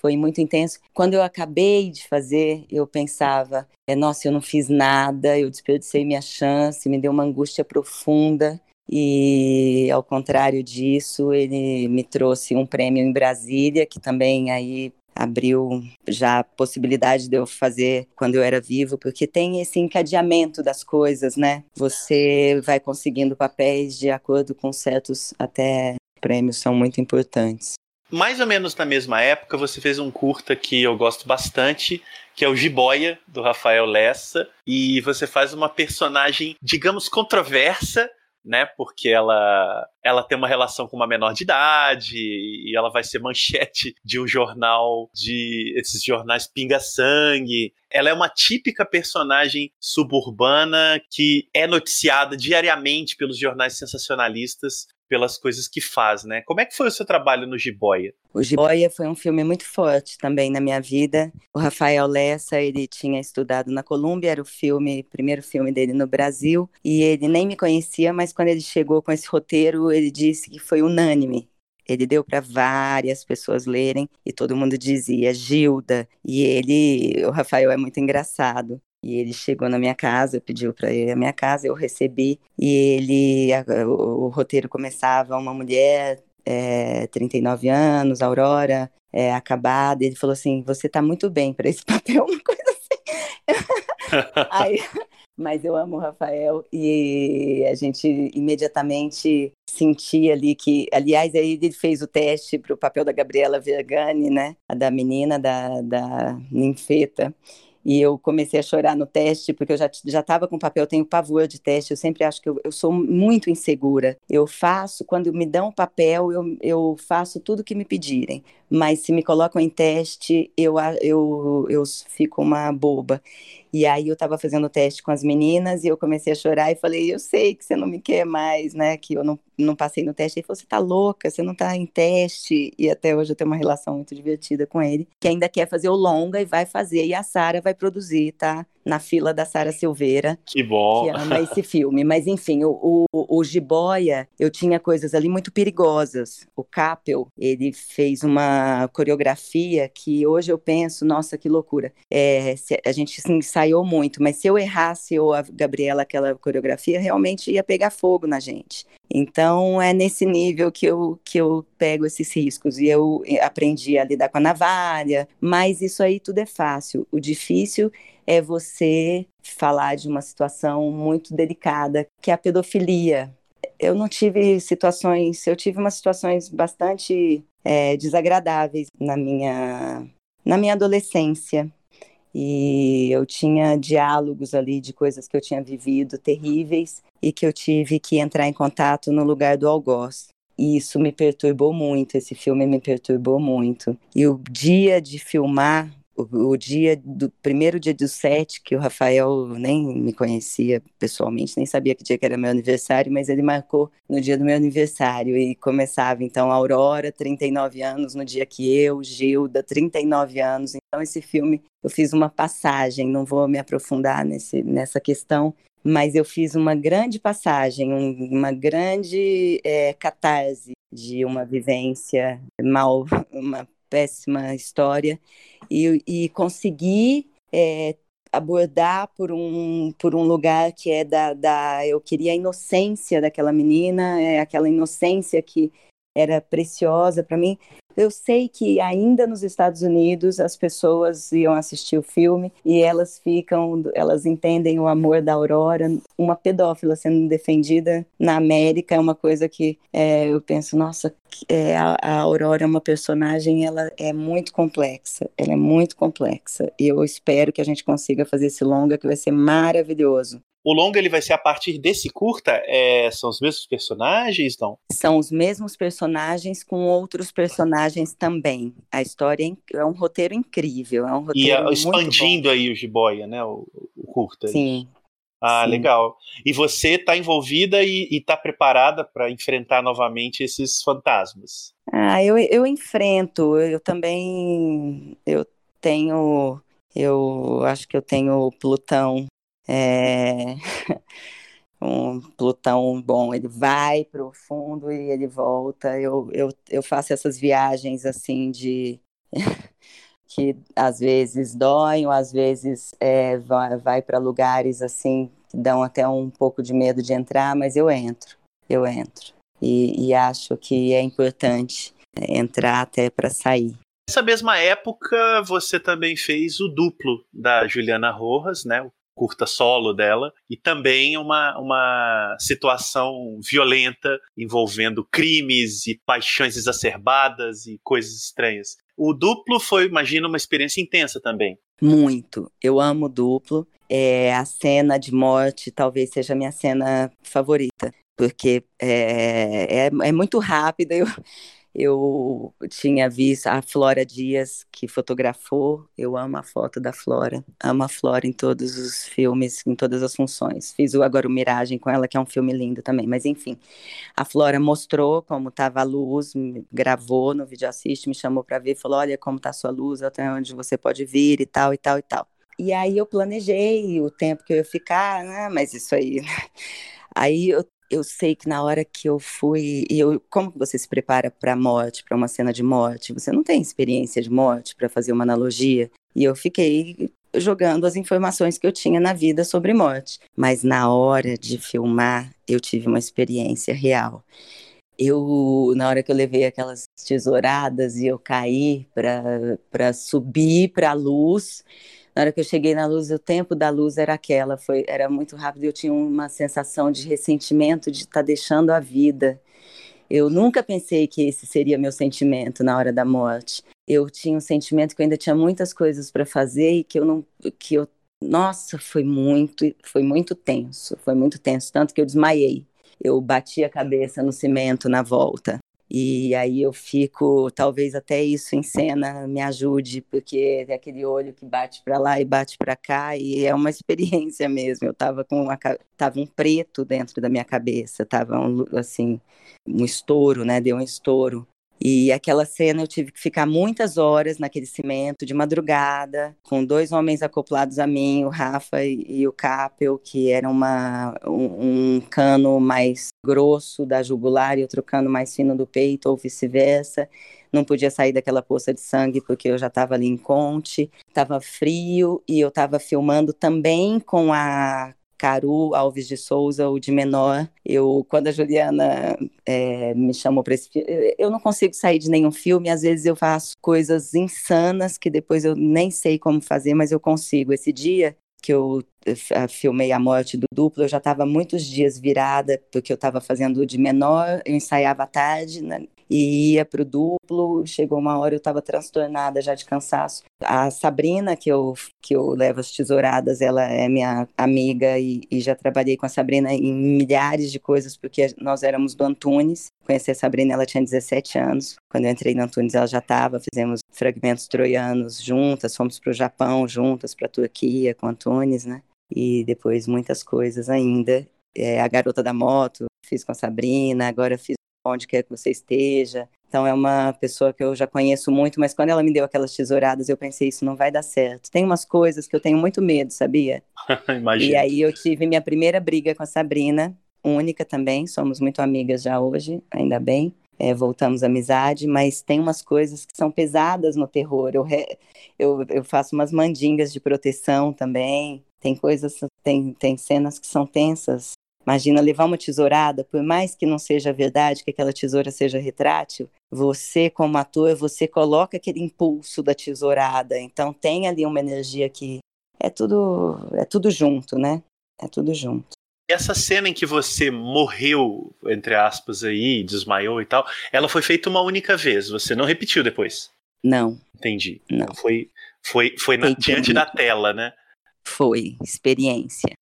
foi muito intenso. Quando eu acabei de fazer eu pensava é, nossa eu não fiz nada eu desperdicei minha chance me deu uma angústia profunda. E ao contrário disso ele me trouxe um prêmio em Brasília que também aí abriu já a possibilidade de eu fazer quando eu era vivo, porque tem esse encadeamento das coisas, né? Você vai conseguindo papéis de acordo com certos até prêmios são muito importantes. Mais ou menos na mesma época, você fez um curta que eu gosto bastante, que é o Jiboia, do Rafael Lessa, e você faz uma personagem, digamos, controversa, né? Porque ela ela tem uma relação com uma menor de idade e ela vai ser manchete de um jornal de esses jornais pinga-sangue. Ela é uma típica personagem suburbana que é noticiada diariamente pelos jornais sensacionalistas pelas coisas que faz, né? Como é que foi o seu trabalho no Jiboia? O Jiboia foi um filme muito forte também na minha vida. O Rafael Lessa, ele tinha estudado na Colômbia, era o filme, primeiro filme dele no Brasil, e ele nem me conhecia, mas quando ele chegou com esse roteiro, ele disse que foi unânime. Ele deu para várias pessoas lerem e todo mundo dizia Gilda. E ele, o Rafael é muito engraçado. E ele chegou na minha casa, pediu para ir à minha casa, eu recebi. E ele, a, o, o, roteiro começava uma mulher, é, 39 anos, Aurora, é, acabada. Ele falou assim: Você tá muito bem para esse papel, uma coisa assim. Aí, mas eu amo o Rafael e a gente imediatamente sentia ali que, aliás, aí ele fez o teste para o papel da Gabriela Vergani, né, a da menina da, da ninfeta. E eu comecei a chorar no teste, porque eu já estava com papel, eu tenho pavor de teste, eu sempre acho que eu, eu sou muito insegura. Eu faço, quando me dão papel, eu, eu faço tudo que me pedirem. Mas se me colocam em teste, eu, eu, eu fico uma boba. E aí eu estava fazendo o teste com as meninas e eu comecei a chorar e falei, eu sei que você não me quer mais, né? Que eu não, não passei no teste. Ele falou, você tá louca, você não tá em teste. E até hoje eu tenho uma relação muito divertida com ele, que ainda quer fazer o longa e vai fazer. E a Sara vai produzir, tá? Na fila da Sara Silveira. Que bom! Que ama esse filme. Mas, enfim, o, o, o Jiboia, eu tinha coisas ali muito perigosas. O Capel, ele fez uma coreografia que hoje eu penso, nossa, que loucura. É, a gente assim, ensaiou muito, mas se eu errasse ou a Gabriela aquela coreografia, realmente ia pegar fogo na gente. Então é nesse nível que eu, que eu pego esses riscos. E eu aprendi a lidar com a navalha, mas isso aí tudo é fácil. O difícil é você falar de uma situação muito delicada, que é a pedofilia. Eu não tive situações, eu tive umas situações bastante é, desagradáveis na minha, na minha adolescência. E eu tinha diálogos ali de coisas que eu tinha vivido terríveis e que eu tive que entrar em contato no lugar do algoz. E isso me perturbou muito, esse filme me perturbou muito. E o dia de filmar o, o, dia do primeiro dia do set, que o Rafael nem me conhecia pessoalmente, nem sabia que dia que era meu aniversário, mas ele marcou no dia do meu aniversário e começava então Aurora, 39 anos, no dia que eu, Gilda, 39 anos. Então esse filme eu fiz uma passagem, não vou me aprofundar nesse, nessa questão, mas eu fiz uma grande passagem, um, uma grande é, catarse de uma vivência mal, uma péssima história e, e conseguir é, abordar por um, por um lugar que é da, da eu queria a inocência daquela menina é aquela inocência que era preciosa para mim eu sei que ainda nos Estados Unidos as pessoas iam assistir o filme e elas ficam, elas entendem o amor da Aurora. Uma pedófila sendo defendida na América é uma coisa que é, eu penso, nossa, é, a, a, Aurora é uma personagem, ela é muito complexa, ela é muito complexa. E eu espero que a gente consiga fazer esse longa que vai ser maravilhoso. O longa ele vai ser a partir desse curta? É, são os mesmos personagens, não? São os mesmos personagens com outros personagens também. A história é, é um roteiro incrível, é um roteiro e expandindo aí o jiboia, né? O, o curta. Sim, Ah, Sim. legal. E você está envolvida e está preparada para enfrentar novamente esses fantasmas? Ah, eu, eu enfrento. Eu também eu tenho, eu acho que eu tenho Plutão. É... um Plutão bom, ele vai para o fundo e ele volta. Eu, eu, eu faço essas viagens assim de que às vezes doem, ou às vezes é, vai, vai para lugares assim que dão até um pouco de medo de entrar, mas eu entro, eu entro. E, e acho que é importante entrar até para sair. Nessa mesma época, você também fez o duplo da Juliana Rojas, né? O curta solo dela, e também uma, uma situação violenta envolvendo crimes e paixões exacerbadas e coisas estranhas. O duplo foi, imagino, uma experiência intensa também. Muito. Eu amo duplo. É, a cena de morte talvez seja a minha cena favorita, porque é, é, é muito rápida. Eu, eu tinha visto a Flora Dias, que fotografou. Eu amo a foto da Flora. Amo a Flora em todos os filmes, em todas as funções. Fiz o agora o Miragem com ela, que é um filme lindo também. Mas enfim, a Flora mostrou como estava a luz, gravou no vídeo assiste, me chamou para ver, falou: olha como está a sua luz, até onde você pode vir e tal e tal e tal. E aí eu planejei o tempo que eu ia ficar, né? Mas isso aí. Aí eu eu sei que na hora que eu fui, eu, como você se prepara para a morte, para uma cena de morte? Você não tem experiência de morte para fazer uma analogia. E eu fiquei jogando as informações que eu tinha na vida sobre morte. Mas na hora de filmar, eu tive uma experiência real. Eu, na hora que eu levei aquelas tesouradas e eu caí para subir para a luz, na hora que eu cheguei na luz, o tempo da luz era aquela, foi, era muito rápido. Eu tinha uma sensação de ressentimento de estar tá deixando a vida. Eu nunca pensei que esse seria meu sentimento na hora da morte. Eu tinha um sentimento que eu ainda tinha muitas coisas para fazer e que eu não, que eu, nossa, foi muito, foi muito tenso, foi muito tenso, tanto que eu desmaiei. Eu bati a cabeça no cimento na volta. E aí eu fico, talvez até isso em cena me ajude, porque é aquele olho que bate para lá e bate para cá, e é uma experiência mesmo. Eu tava com uma, tava um preto dentro da minha cabeça, tava um, assim, um estouro, né? Deu um estouro. E aquela cena eu tive que ficar muitas horas naquele cimento de madrugada, com dois homens acoplados a mim, o Rafa e, e o Capel, que era uma, um, um, cano mais grosso da jugular e outro cano mais fino do peito, ou vice-versa. Não podia sair daquela poça de sangue porque eu já estava ali em Conte, estava frio e eu estava filmando também com a Caru Alves de Souza, o de menor. Eu, quando a Juliana é, me chamou para esse filme, eu não consigo sair de nenhum filme. Às vezes eu faço coisas insanas que depois eu nem sei como fazer, mas eu consigo. Esse dia que eu filmei a morte do duplo, eu já estava muitos dias virada, porque eu estava fazendo de menor, eu ensaiava à tarde, né? E ia para o duplo. Chegou uma hora eu estava transtornada já de cansaço. A Sabrina, que eu, que eu levo as tesouradas, ela é minha amiga e, e já trabalhei com a Sabrina em milhares de coisas, porque nós éramos do Antunes. Conheci a Sabrina, ela tinha 17 anos. Quando eu entrei no Antunes, ela já estava. Fizemos fragmentos troianos juntas, fomos para o Japão juntas, para a Turquia com Antunes, né? E depois muitas coisas ainda. É, a Garota da Moto, fiz com a Sabrina, agora fiz onde quer que você esteja. Então é uma pessoa que eu já conheço muito, mas quando ela me deu aquelas tesouradas, eu pensei, isso não vai dar certo. Tem umas coisas que eu tenho muito medo, sabia? Imagina. E aí eu tive minha primeira briga com a Sabrina, única também, somos muito amigas já hoje, ainda bem. É, voltamos à amizade, mas tem umas coisas que são pesadas no terror. Eu, re... eu, eu faço umas mandingas de proteção também. Tem coisas, tem, tem cenas que são tensas Imagina levar uma tesourada, por mais que não seja verdade, que aquela tesoura seja retrátil, você, como ator, você coloca aquele impulso da tesourada. Então tem ali uma energia que é tudo, é tudo junto, né? É tudo junto. Essa cena em que você morreu, entre aspas, aí, desmaiou e tal, ela foi feita uma única vez. Você não repetiu depois? Não. Entendi. Não. Foi, foi, foi na, diante da tela, né? Foi, experiência.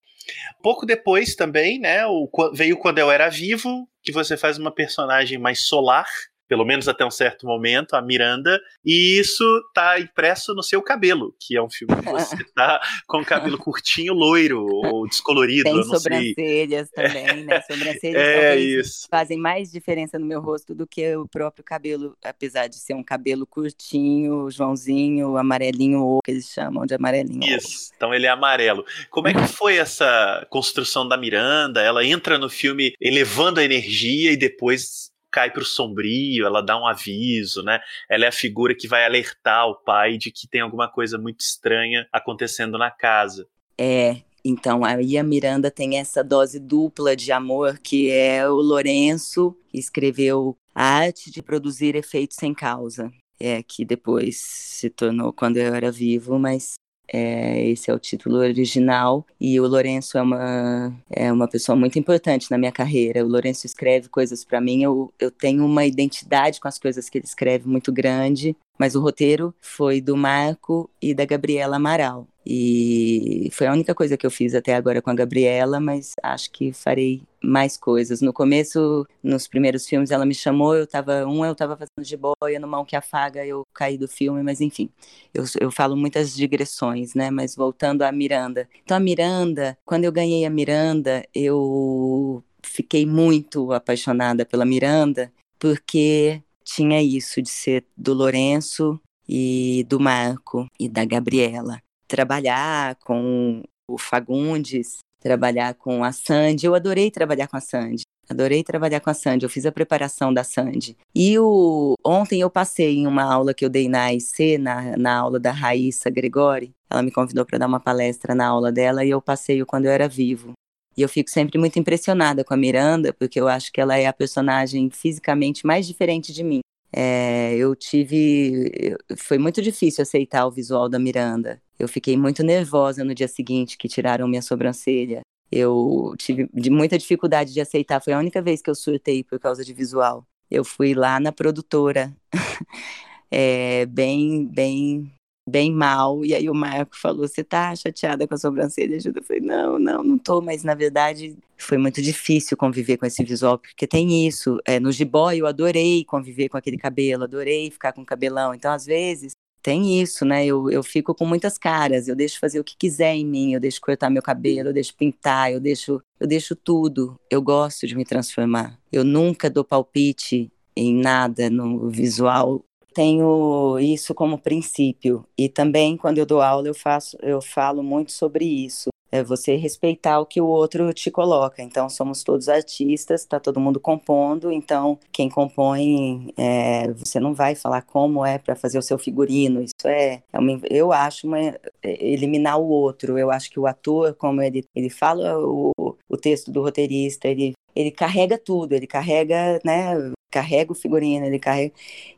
Pouco depois também, né, o, veio Quando Eu Era Vivo, que você faz uma personagem mais solar, pelo menos até um certo momento, a Miranda, e isso tá impresso no seu cabelo, que é um filme que você tá com o cabelo curtinho, loiro ou descolorido. Tem sobrancelhas sei. também, né? Sobrancelhas é isso. fazem mais diferença no meu rosto do que o próprio cabelo, apesar de ser um cabelo curtinho, Joãozinho, amarelinho ou que eles chamam de amarelinho. Isso, então ele é amarelo. Como é que foi essa construção da Miranda? Ela entra no filme elevando a energia e depois cai para o sombrio, ela dá um aviso, né? Ela é a figura que vai alertar o pai de que tem alguma coisa muito estranha acontecendo na casa. É, então aí a Miranda tem essa dose dupla de amor que é o Lourenço que escreveu a arte de produzir efeitos sem causa. É que depois se tornou quando eu era vivo, mas é, esse é o título original e o Lourenço é uma, é uma pessoa muito importante na minha carreira. O Lourenço escreve coisas para mim, eu, eu tenho uma identidade com as coisas que ele escreve muito grande, mas o roteiro foi do Marco e da Gabriela Amaral. E foi a única coisa que eu fiz até agora com a Gabriela, mas acho que farei mais coisas. No começo, nos primeiros filmes, ela me chamou, eu tava, um eu tava fazendo de boia, no Mão que Afaga eu caí do filme, mas enfim, eu, eu falo muitas digressões, né? Mas voltando à Miranda. Então, a Miranda, quando eu ganhei a Miranda, eu fiquei muito apaixonada pela Miranda, porque tinha isso de ser do Lourenço e do Marco e da Gabriela trabalhar com o Fagundes, trabalhar com a Sandy. Eu adorei trabalhar com a Sandy. Adorei trabalhar com a Sandy. Eu fiz a preparação da Sandy. E o... ontem eu passei em uma aula que eu dei na IC, na, na aula da Raíssa Gregori. Ela me convidou para dar uma palestra na aula dela e eu passei quando eu era vivo. E eu fico sempre muito impressionada com a Miranda, porque eu acho que ela é a personagem fisicamente mais diferente de mim. É, eu tive. Foi muito difícil aceitar o visual da Miranda. Eu fiquei muito nervosa no dia seguinte que tiraram minha sobrancelha. Eu tive muita dificuldade de aceitar. Foi a única vez que eu surtei por causa de visual. Eu fui lá na produtora, é, bem, bem bem mal. E aí o Marco falou: Você tá chateada com a sobrancelha? Eu falei: Não, não, não tô. Mas na verdade foi muito difícil conviver com esse visual, porque tem isso. É, no jiboy eu adorei conviver com aquele cabelo, adorei ficar com cabelão. Então, às vezes. Tem isso, né? Eu, eu fico com muitas caras. Eu deixo fazer o que quiser em mim. Eu deixo cortar meu cabelo, eu deixo pintar, eu deixo, eu deixo tudo. Eu gosto de me transformar. Eu nunca dou palpite em nada no visual tenho isso como princípio. E também quando eu dou aula eu faço eu falo muito sobre isso. É você respeitar o que o outro te coloca. Então somos todos artistas está todo mundo compondo. Então quem compõe é, você não vai falar como é para fazer o seu figurino. Isso é, é uma, eu acho uma, é, eliminar o outro. Eu acho que o ator como ele ele fala o, o texto do roteirista ele ele carrega tudo, ele carrega, né, carrega o figurino, ele carrega.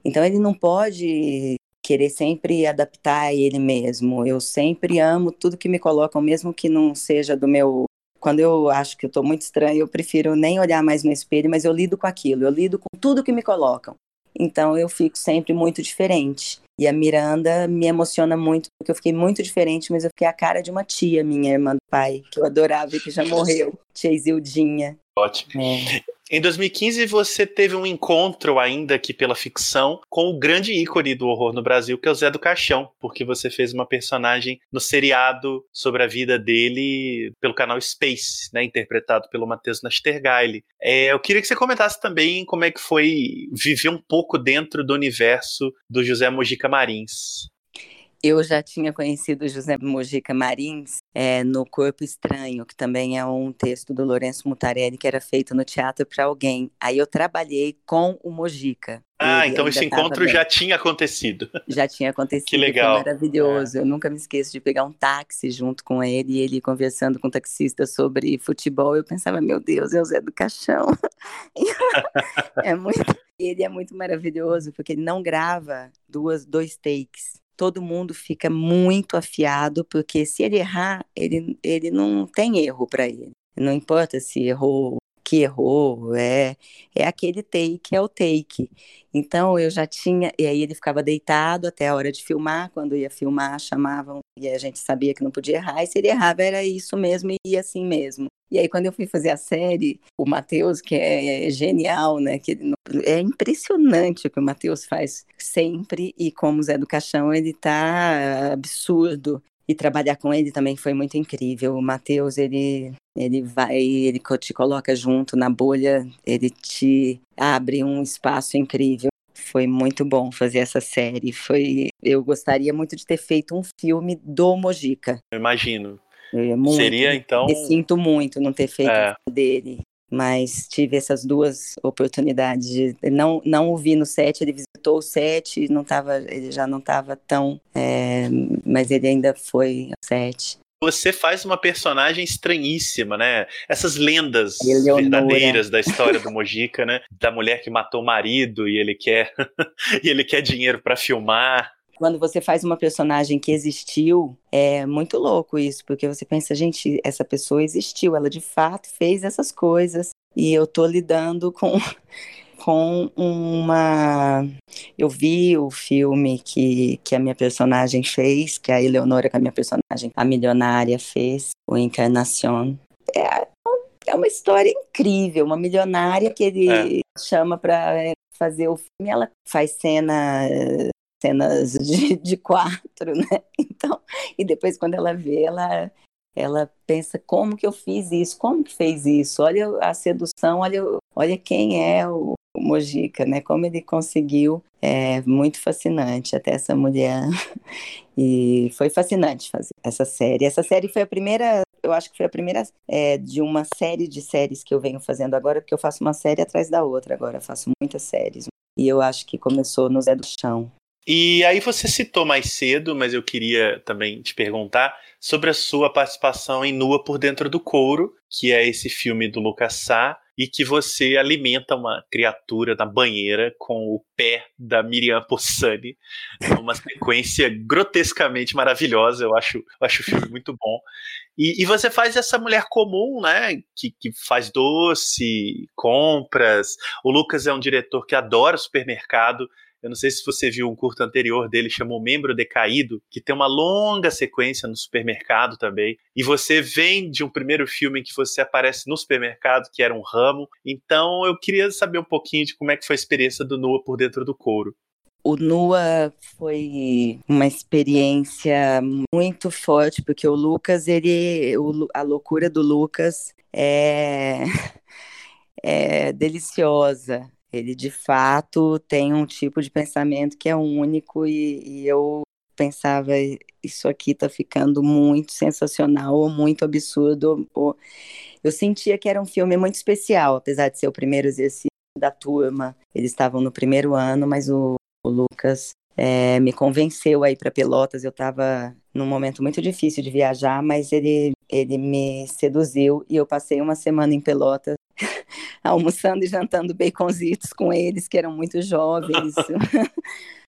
Então ele não pode querer sempre adaptar ele mesmo. Eu sempre amo tudo que me colocam, mesmo que não seja do meu. Quando eu acho que eu estou muito estranho, eu prefiro nem olhar mais no espelho, mas eu lido com aquilo, eu lido com tudo que me colocam. Então eu fico sempre muito diferente. E a Miranda me emociona muito, porque eu fiquei muito diferente, mas eu fiquei a cara de uma tia, minha irmã do pai, que eu adorava e que já morreu, tia Isildinha. Ótimo. É. Em 2015, você teve um encontro, ainda aqui pela ficção, com o grande ícone do horror no Brasil, que é o Zé do Caixão, porque você fez uma personagem no seriado sobre a vida dele pelo canal Space, né, interpretado pelo Matheus Nastergaile. É, eu queria que você comentasse também como é que foi viver um pouco dentro do universo do José Mojica Marins. Eu já tinha conhecido José Mojica Marins é, no Corpo Estranho, que também é um texto do Lourenço Mutarelli que era feito no teatro para alguém. Aí eu trabalhei com o Mojica. Ah, então esse encontro já tinha acontecido. Já tinha acontecido. Que legal. Foi maravilhoso. É. Eu nunca me esqueço de pegar um táxi junto com ele e ele conversando com o taxista sobre futebol. Eu pensava, meu Deus, é o Zé do Caixão. é muito. Ele é muito maravilhoso porque ele não grava duas, dois takes todo mundo fica muito afiado, porque se ele errar, ele, ele não tem erro para ele. Não importa se errou que errou, é, é aquele take, é o take. Então eu já tinha, e aí ele ficava deitado até a hora de filmar, quando ia filmar chamavam, e a gente sabia que não podia errar, e se ele errava era isso mesmo, e ia assim mesmo. E aí quando eu fui fazer a série, o Matheus, que é, é genial, né, que é impressionante o que o Matheus faz sempre, e como Zé do Caixão, ele tá absurdo e trabalhar com ele também foi muito incrível. O Matheus, ele, ele vai, ele te coloca junto na bolha, ele te abre um espaço incrível. Foi muito bom fazer essa série. Foi, eu gostaria muito de ter feito um filme do Mojica. Eu imagino. muito, Seria então. Me sinto muito não ter feito é. dele mas tive essas duas oportunidades de não não o vi no set ele visitou o set não tava ele já não estava tão é, mas ele ainda foi ao set você faz uma personagem estranhíssima, né? Essas lendas verdadeiras da história do Mojica, né? Da mulher que matou o marido e ele quer e ele quer dinheiro para filmar quando você faz uma personagem que existiu, é muito louco isso, porque você pensa, gente, essa pessoa existiu, ela de fato fez essas coisas, e eu tô lidando com com uma. Eu vi o filme que, que a minha personagem fez, que a Eleonora, que a minha personagem, a milionária, fez, o Encarnação. É, é uma história incrível, uma milionária que ele é. chama para fazer o filme, ela faz cena cenas de, de quatro, né? Então, e depois quando ela vê, ela ela pensa como que eu fiz isso, como que fez isso, olha a sedução, olha, olha quem é o, o Mojica, né? Como ele conseguiu, é muito fascinante até essa mulher e foi fascinante fazer essa série. Essa série foi a primeira, eu acho que foi a primeira é, de uma série de séries que eu venho fazendo agora, porque eu faço uma série atrás da outra agora, eu faço muitas séries. E eu acho que começou no Zé do Chão, e aí você citou mais cedo, mas eu queria também te perguntar sobre a sua participação em Nua por Dentro do Couro, que é esse filme do Lucas Sá, e que você alimenta uma criatura na banheira com o pé da Miriam Possani, uma sequência grotescamente maravilhosa. Eu acho, eu acho o filme muito bom. E, e, você faz essa mulher comum, né? Que, que faz doce, compras. O Lucas é um diretor que adora supermercado eu não sei se você viu um curto anterior dele, chamou Membro Decaído, que tem uma longa sequência no supermercado também. E você vem de um primeiro filme em que você aparece no supermercado, que era um ramo. Então eu queria saber um pouquinho de como é que foi a experiência do Nua por dentro do couro. O Nua foi uma experiência muito forte, porque o Lucas, ele, a loucura do Lucas é, é deliciosa. Ele de fato tem um tipo de pensamento que é único e, e eu pensava isso aqui está ficando muito sensacional ou muito absurdo. Ou... Eu sentia que era um filme muito especial, apesar de ser o primeiro exercício da turma. Eles estavam no primeiro ano, mas o, o Lucas é, me convenceu aí para Pelotas. Eu estava num momento muito difícil de viajar, mas ele, ele me seduziu e eu passei uma semana em Pelotas almoçando e jantando baconzitos com eles, que eram muito jovens.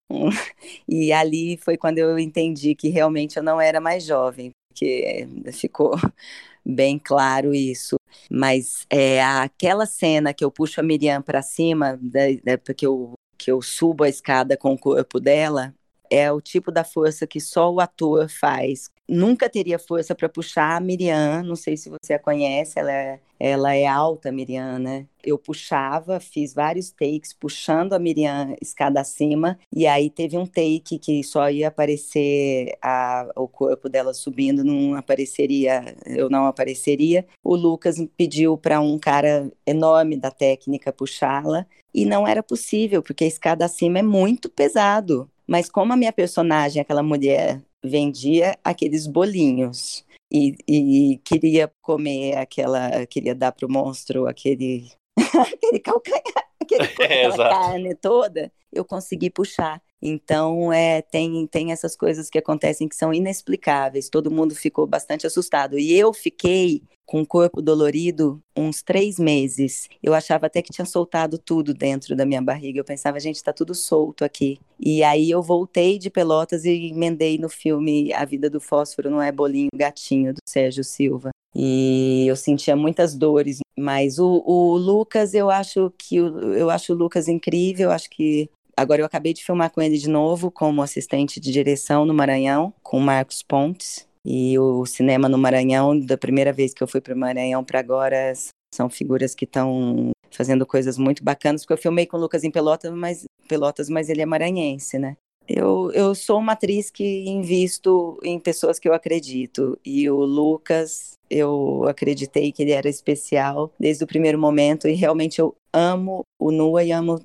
e ali foi quando eu entendi que realmente eu não era mais jovem, porque ficou bem claro isso. Mas é, aquela cena que eu puxo a Miriam para cima, da, da, porque eu, que eu subo a escada com o corpo dela, é o tipo da força que só o ator faz. Nunca teria força para puxar a Miriam, não sei se você a conhece, ela é, ela é alta, Miriam, né? Eu puxava, fiz vários takes puxando a Miriam escada acima, e aí teve um take que só ia aparecer a, o corpo dela subindo, não apareceria, eu não apareceria. O Lucas pediu para um cara enorme da técnica puxá-la, e não era possível, porque a escada acima é muito pesado. Mas como a minha personagem, aquela mulher, vendia aqueles bolinhos e, e queria comer aquela, queria dar para o monstro aquele, aquele calcanhar, aquele, é, aquela carne toda, eu consegui puxar. Então, é, tem, tem essas coisas que acontecem que são inexplicáveis. Todo mundo ficou bastante assustado. E eu fiquei com o corpo dolorido uns três meses. Eu achava até que tinha soltado tudo dentro da minha barriga. Eu pensava, gente, está tudo solto aqui. E aí eu voltei de Pelotas e emendei no filme A Vida do Fósforo Não é Bolinho Gatinho, do Sérgio Silva. e eu sentia muitas dores. Mas o, o Lucas, eu acho que eu acho o Lucas incrível. Acho que agora eu acabei de filmar com ele de novo como assistente de direção no Maranhão, com Marcos Pontes. E o cinema no Maranhão, da primeira vez que eu fui para o Maranhão para agora, são figuras que estão fazendo coisas muito bacanas, porque eu filmei com o Lucas em Pelotas, mas, Pelotas, mas ele é maranhense, né? Eu, eu sou uma atriz que invisto em pessoas que eu acredito. E o Lucas, eu acreditei que ele era especial desde o primeiro momento. E realmente eu amo o Nua e amo,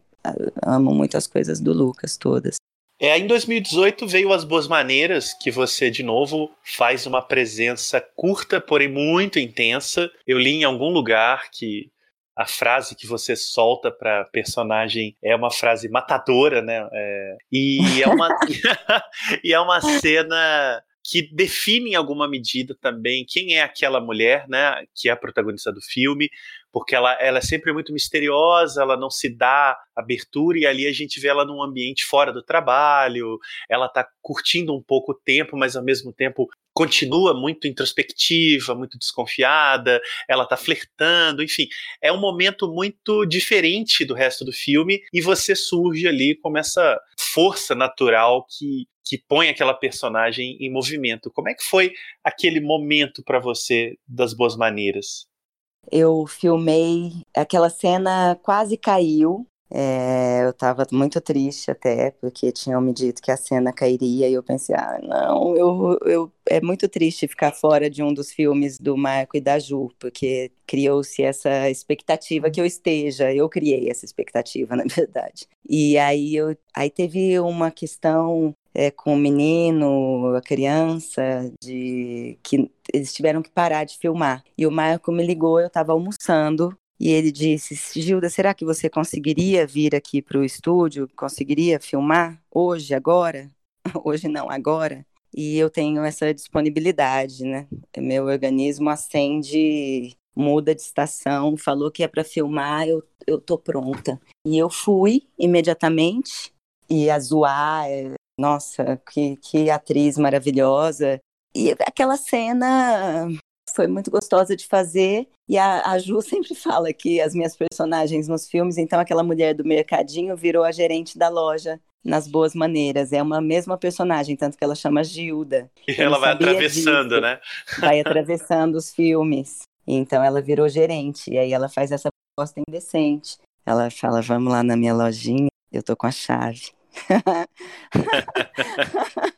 amo muitas coisas do Lucas, todas. É, em 2018 veio As Boas Maneiras, que você, de novo, faz uma presença curta, porém muito intensa. Eu li em algum lugar que a frase que você solta para personagem é uma frase matadora, né? É, e, é uma, e é uma cena que define em alguma medida também quem é aquela mulher, né, que é a protagonista do filme, porque ela, ela é sempre muito misteriosa, ela não se dá abertura, e ali a gente vê ela num ambiente fora do trabalho, ela está curtindo um pouco o tempo, mas ao mesmo tempo continua muito introspectiva, muito desconfiada, ela tá flertando, enfim, é um momento muito diferente do resto do filme e você surge ali como essa força natural que que põe aquela personagem em movimento. Como é que foi aquele momento para você das boas maneiras? Eu filmei, aquela cena quase caiu, é, eu estava muito triste até, porque tinham me dito que a cena cairia, e eu pensei, ah, não, eu, eu, é muito triste ficar fora de um dos filmes do Marco e da Ju, porque criou-se essa expectativa que eu esteja, eu criei essa expectativa, na verdade. E aí, eu, aí teve uma questão é, com o menino, a criança, de que eles tiveram que parar de filmar. E o Marco me ligou, eu estava almoçando, e ele disse: Gilda, será que você conseguiria vir aqui para o estúdio? Conseguiria filmar hoje, agora? hoje não, agora? E eu tenho essa disponibilidade, né? Meu organismo acende, muda de estação, falou que é para filmar, eu, eu tô pronta. E eu fui imediatamente, e a Zoar, é, nossa, que, que atriz maravilhosa. E aquela cena foi muito gostosa de fazer. E a, a, Ju sempre fala que as minhas personagens nos filmes, então aquela mulher do mercadinho virou a gerente da loja nas boas maneiras. É uma mesma personagem, tanto que ela chama Gilda. E ela vai atravessando, disso, né? Vai atravessando os filmes. Então ela virou gerente. E aí ela faz essa proposta indecente. Ela fala: vamos lá na minha lojinha, eu tô com a chave.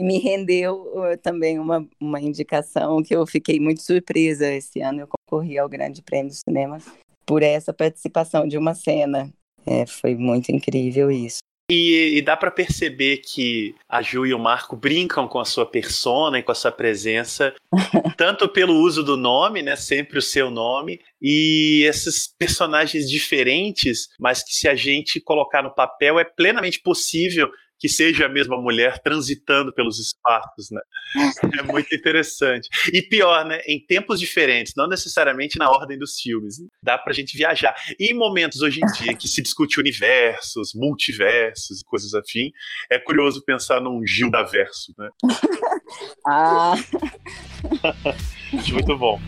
me rendeu uh, também uma, uma indicação que eu fiquei muito surpresa. Esse ano eu concorri ao Grande Prêmio do Cinema por essa participação de uma cena. É, foi muito incrível isso. E, e, dá para perceber que a Ju e o Marco brincam com a sua persona e com a sua presença, tanto pelo uso do nome, né, sempre o seu nome, e esses personagens diferentes, mas que se a gente colocar no papel é plenamente possível que seja a mesma mulher transitando pelos espaços, né? É muito interessante. E pior, né? Em tempos diferentes, não necessariamente na ordem dos filmes. Dá pra gente viajar. E em momentos hoje em dia que se discute universos, multiversos e coisas afim, é curioso pensar num Gilda verso, né? ah. muito bom.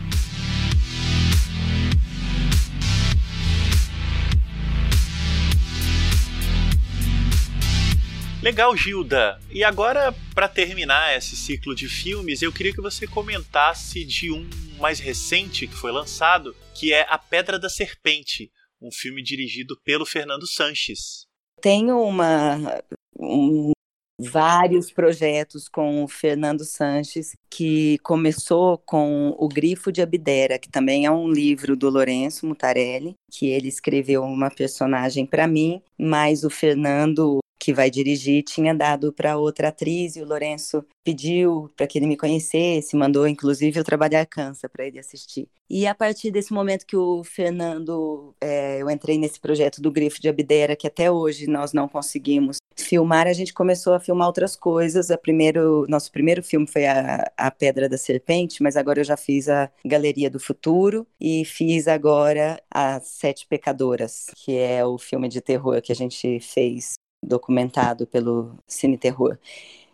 Legal, Gilda. E agora, para terminar esse ciclo de filmes, eu queria que você comentasse de um mais recente que foi lançado, que é A Pedra da Serpente, um filme dirigido pelo Fernando Sanches. Tenho uma um, vários projetos com o Fernando Sanches, que começou com O Grifo de Abdera, que também é um livro do Lourenço Mutarelli, que ele escreveu uma personagem para mim, mas o Fernando que vai dirigir tinha dado para outra atriz e o Lourenço pediu para que ele me conhecesse, mandou inclusive eu trabalhar cansa para ele assistir. E a partir desse momento que o Fernando, é, eu entrei nesse projeto do Grifo de Abdera, que até hoje nós não conseguimos filmar, a gente começou a filmar outras coisas. A primeiro, nosso primeiro filme foi a, a Pedra da Serpente, mas agora eu já fiz a Galeria do Futuro e fiz agora As Sete Pecadoras, que é o filme de terror que a gente fez documentado pelo Cine Terror.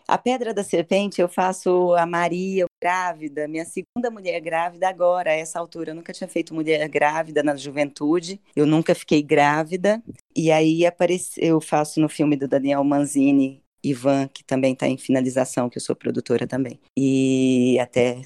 A Pedra da Serpente eu faço a Maria, grávida, minha segunda mulher grávida agora, a essa altura. Eu nunca tinha feito mulher grávida na juventude, eu nunca fiquei grávida. E aí apareceu, eu faço no filme do Daniel Manzini, Ivan, que também está em finalização, que eu sou produtora também. E até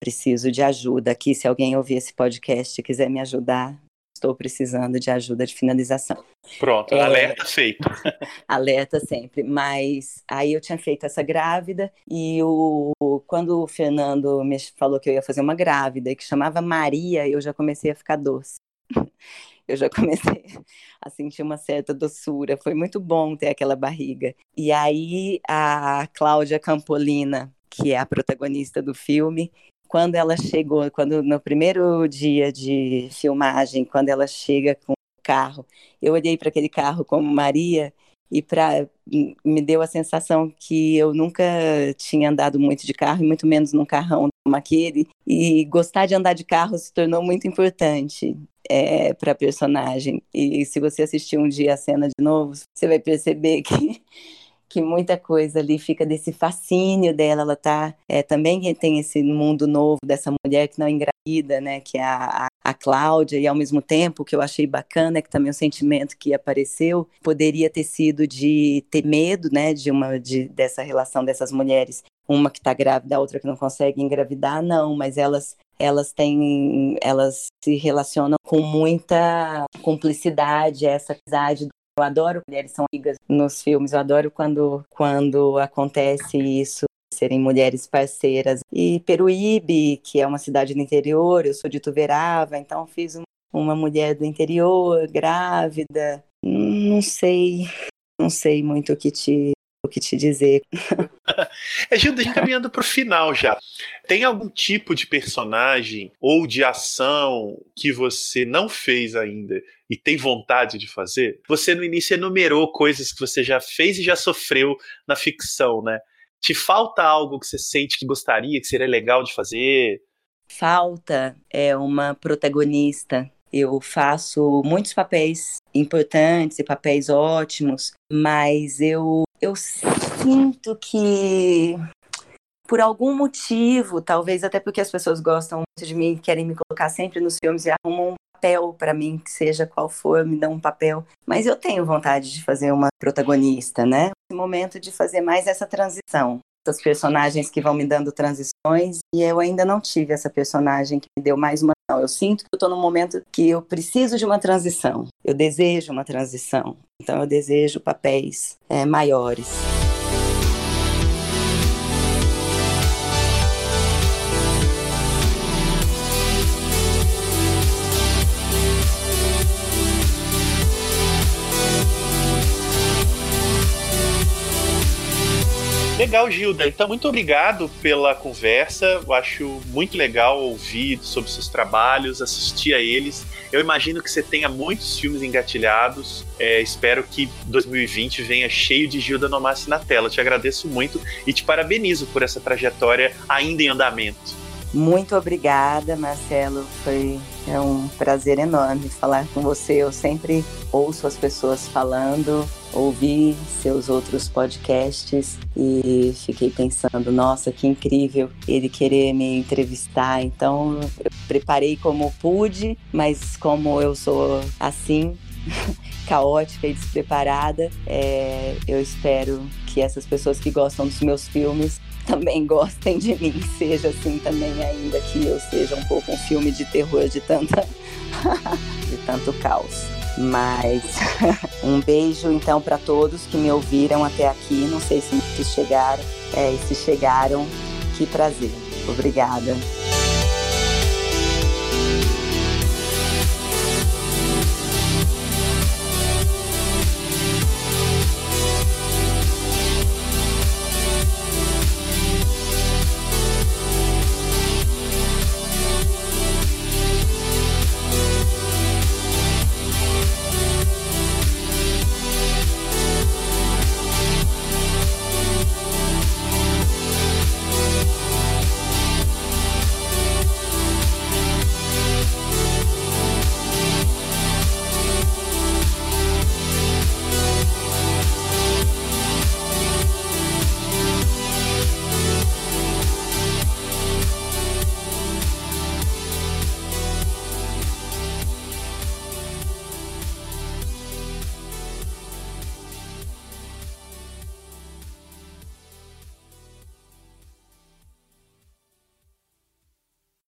preciso de ajuda aqui, se alguém ouvir esse podcast e quiser me ajudar, estou precisando de ajuda de finalização. Pronto, é, alerta feito. alerta sempre. Mas aí eu tinha feito essa grávida e o, quando o Fernando me falou que eu ia fazer uma grávida e que chamava Maria, eu já comecei a ficar doce. Eu já comecei a sentir uma certa doçura. Foi muito bom ter aquela barriga. E aí a Cláudia Campolina, que é a protagonista do filme, quando ela chegou, quando no primeiro dia de filmagem, quando ela chega com o carro, eu olhei para aquele carro como Maria e me deu a sensação que eu nunca tinha andado muito de carro, e muito menos num carrão como aquele, e gostar de andar de carro se tornou muito importante é, para personagem. E se você assistir um dia a cena de novo, você vai perceber que que muita coisa ali fica desse fascínio dela. Ela tá é, também tem esse mundo novo dessa mulher que não é engravida, né? Que é a, a, a Cláudia, e ao mesmo tempo que eu achei bacana é que também o sentimento que apareceu poderia ter sido de ter medo, né? De uma de, dessa relação dessas mulheres. Uma que está grávida, a outra que não consegue engravidar, não, mas elas elas têm, elas se relacionam com muita cumplicidade, essa amizade eu adoro mulheres são amigas nos filmes, eu adoro quando, quando acontece isso serem mulheres parceiras. E Peruíbe, que é uma cidade do interior, eu sou de Tuverava, então fiz uma mulher do interior, grávida. Não sei, não sei muito o que te o que te dizer. é, Gilda, caminhando para o final já. Tem algum tipo de personagem ou de ação que você não fez ainda e tem vontade de fazer? Você no início enumerou coisas que você já fez e já sofreu na ficção, né? Te falta algo que você sente que gostaria, que seria legal de fazer? Falta é uma protagonista eu faço muitos papéis importantes e papéis ótimos, mas eu, eu sinto que por algum motivo, talvez até porque as pessoas gostam muito de mim, querem me colocar sempre nos filmes e arrumam um papel para mim, que seja qual for, me dão um papel. Mas eu tenho vontade de fazer uma protagonista, né? Esse momento de fazer mais essa transição essas personagens que vão me dando transições e eu ainda não tive essa personagem que me deu mais uma. Eu sinto que eu estou num momento que eu preciso de uma transição, eu desejo uma transição, então eu desejo papéis é, maiores. Legal, Gilda. Então, muito obrigado pela conversa. Eu acho muito legal ouvir sobre seus trabalhos, assistir a eles. Eu imagino que você tenha muitos filmes engatilhados. É, espero que 2020 venha cheio de Gilda Nomassi na tela. Eu te agradeço muito e te parabenizo por essa trajetória ainda em andamento. Muito obrigada, Marcelo. Foi é um prazer enorme falar com você. Eu sempre ouço as pessoas falando ouvi seus outros podcasts e fiquei pensando, nossa, que incrível ele querer me entrevistar. Então, eu preparei como pude, mas como eu sou assim, caótica e despreparada, é, eu espero que essas pessoas que gostam dos meus filmes também gostem de mim, seja assim também, ainda que eu seja um pouco um filme de terror de tanta de tanto caos. Mas um beijo então para todos que me ouviram até aqui. Não sei se, chegaram, é, se chegaram, que prazer. Obrigada.